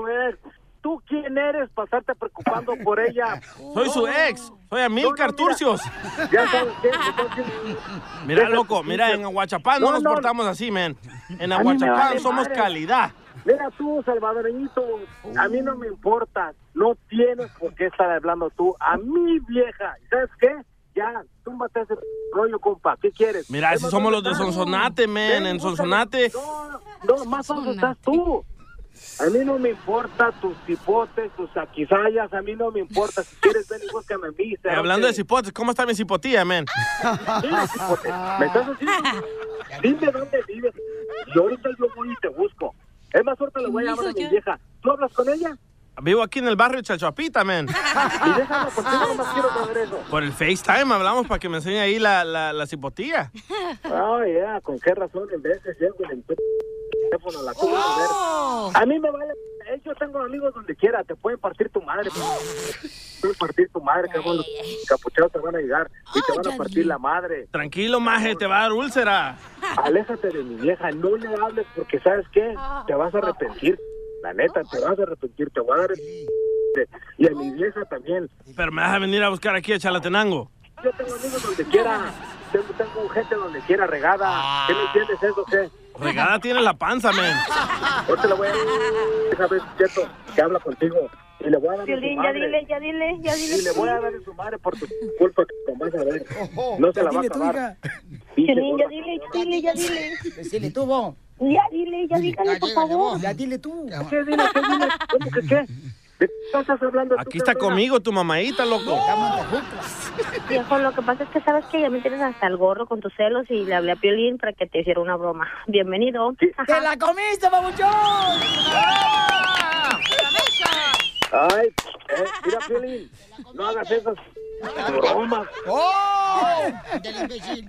¿Tú quién eres para estarte preocupando por ella? Soy su ex. Soy Amilcar No, no. Turcios. Ya sabes qué, entonces... Mira, loco, mira, en Aguachapán no, No, nos no. portamos así, man. En Aguachapán vale somos madre. calidad. Mira tú, salvadoreñito, a mí no me importa, no tienes por qué estar hablando tú a mi vieja. ¿Y ¿Sabes qué? Ya, túmbate ese rollo, compa. ¿Qué quieres? Mira, si somos ¿dónde los de? Sonsonate, man. Ven, En. Sonsonate. No, más sonso estás tú. A mí no me importa tus cipotes, tus aquisayas, a mí no me importa. Si quieres, ven y búscame a mí. Eh, hablando de cipotes, ¿cómo está mi cipotía, man? Dime, cipote, ¿me estás haciendo? Dime dónde vives. Y ahorita yo voy y te busco. Es más, ahorita le voy a llamar a mi vieja. ¿Tú hablas con ella? Vivo aquí en el barrio Chachuapita, man. Y déjame, porque yo nomás quiero saber eso. Por el FaceTime hablamos para que me enseñe ahí la, la, la cipotía. Ah, ya, ¿con qué razón en veces llego y le teléfono a la cosa Oh. A mí me vale, eh, yo tengo amigos donde quiera, te pueden partir tu madre, pueden partir tu madre, que los capuchados te van a llegar y te van a partir la madre. Tranquilo, maje, te va a dar úlcera. Aléjate de mi vieja, no le hables porque ¿sabes qué? Te vas a arrepentir, la neta, te vas a arrepentir, te voy a dar... Y a mi vieja también. Pero me vas a venir a buscar aquí a Chalatenango. Yo tengo amigos donde quiera, tengo, tengo gente donde quiera regada. ¿Qué me entiendes eso qué? Regada tiene la panza, man. Ahorita le voy a vez, Cheto, que habla contigo. Y le voy a dar Violín, ya dile, ya dile, ya dile. Y le voy a dar en su madre por tu culpa que te vas a ver. No se la va a acabar. Violín, ya dile, ya dile, ya dile. Decile tú, vos. Ya dile, ya dígale, por favor. Ya dile tú. ¿Qué dile, qué dile? ¿Cómo que qué? ¿De qué estás hablando tú, Aquí está conmigo tu mamadita, loco. Viejo, lo que pasa es que sabes que ya me tienes hasta el gorro con tus celos y le hablé a Piolín para que te hiciera una broma. Bienvenido. ¡Te la comiste, babuchón! Ay, eh, mira, Piolín, no hagas esas bromas. ¡Oh! Del imbécil.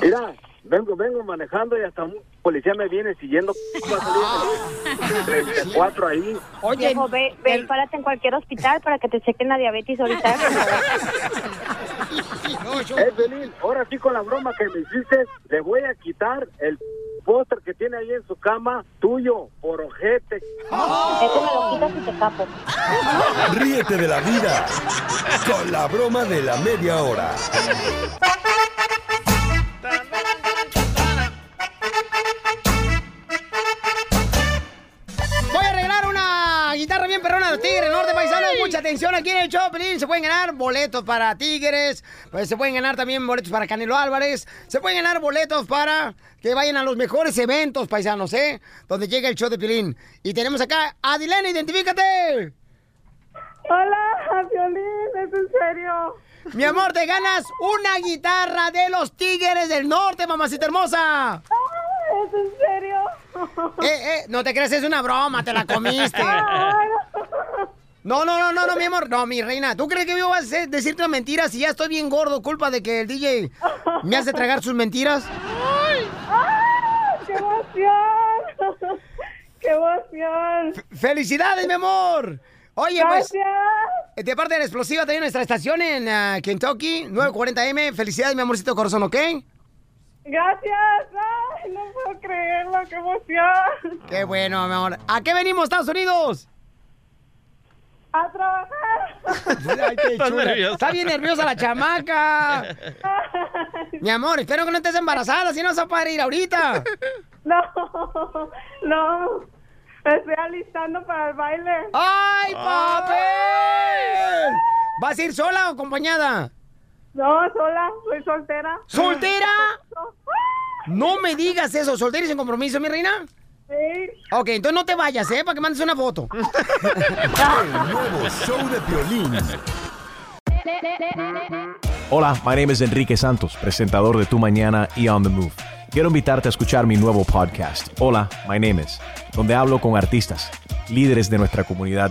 Mira, vengo, vengo manejando y hasta un policía me viene siguiendo. Va a salir 34 ahí. Oye, Viejo, ve, ve, párate en cualquier hospital para que te chequen la diabetes ahorita. Eh, Piolín, ahora sí con la broma que me hiciste, le voy a quitar el póster que tiene ahí en su cama, tuyo, por ojete. Eso me lo quitas y te capo. Ríete de la vida con la broma de la media hora. una guitarra bien perrona de los Tigres Norte Paisano. Mucha atención aquí en el show, Pelín. Se pueden ganar boletos para Tigres. Pues se pueden ganar también boletos para Canelo Álvarez. Se pueden ganar boletos para que vayan a los mejores eventos, paisanos, ¿eh? Donde llega el show de Pelín. Y tenemos acá a Dilena, identifícate. Hola, Violín, ¿es en serio? Mi amor, te ganas una guitarra de los Tigres del Norte, mamacita hermosa. ¿Es en serio? Eh, eh, no te crees, es una broma, te la comiste. No, no, no, no, no, mi amor. No, mi reina. ¿Tú crees que yo voy a hacer- decirte mentiras si ya estoy bien gordo, culpa de que el DJ me hace tragar sus mentiras? ¡Ay, qué emoción! ¡Qué emoción! ¡Felicidades, mi amor! Oye, pues. Gracias. De parte de la explosiva, también nuestra estación en ah, Kentucky, 940M. Felicidades, mi amorcito corazón, ¿ok? Gracias. Ay, no puedo creerlo, qué emoción. Qué bueno, mi amor. ¿A qué venimos, Estados Unidos? A trabajar. Ay, qué Estás chula. nerviosa. Está bien nerviosa la chamaca. Mi amor, espero que no estés embarazada, si no se va a poder ir ahorita. No, no. Estoy alistando para el baile. ¡Ay, papel! ¿Vas a ir sola o acompañada? No, sola, soy soltera. ¿Soltera? No me digas eso, soltera y sin compromiso, mi reina. Sí. Ok, entonces no te vayas, ¿eh? Para que mandes una foto. El nuevo show de Piolín. Hola, my name is Enrique Santos, presentador de Tu Mañana y On the Move. Quiero invitarte a escuchar mi nuevo podcast, Hola, my name is, donde hablo con artistas, líderes de nuestra comunidad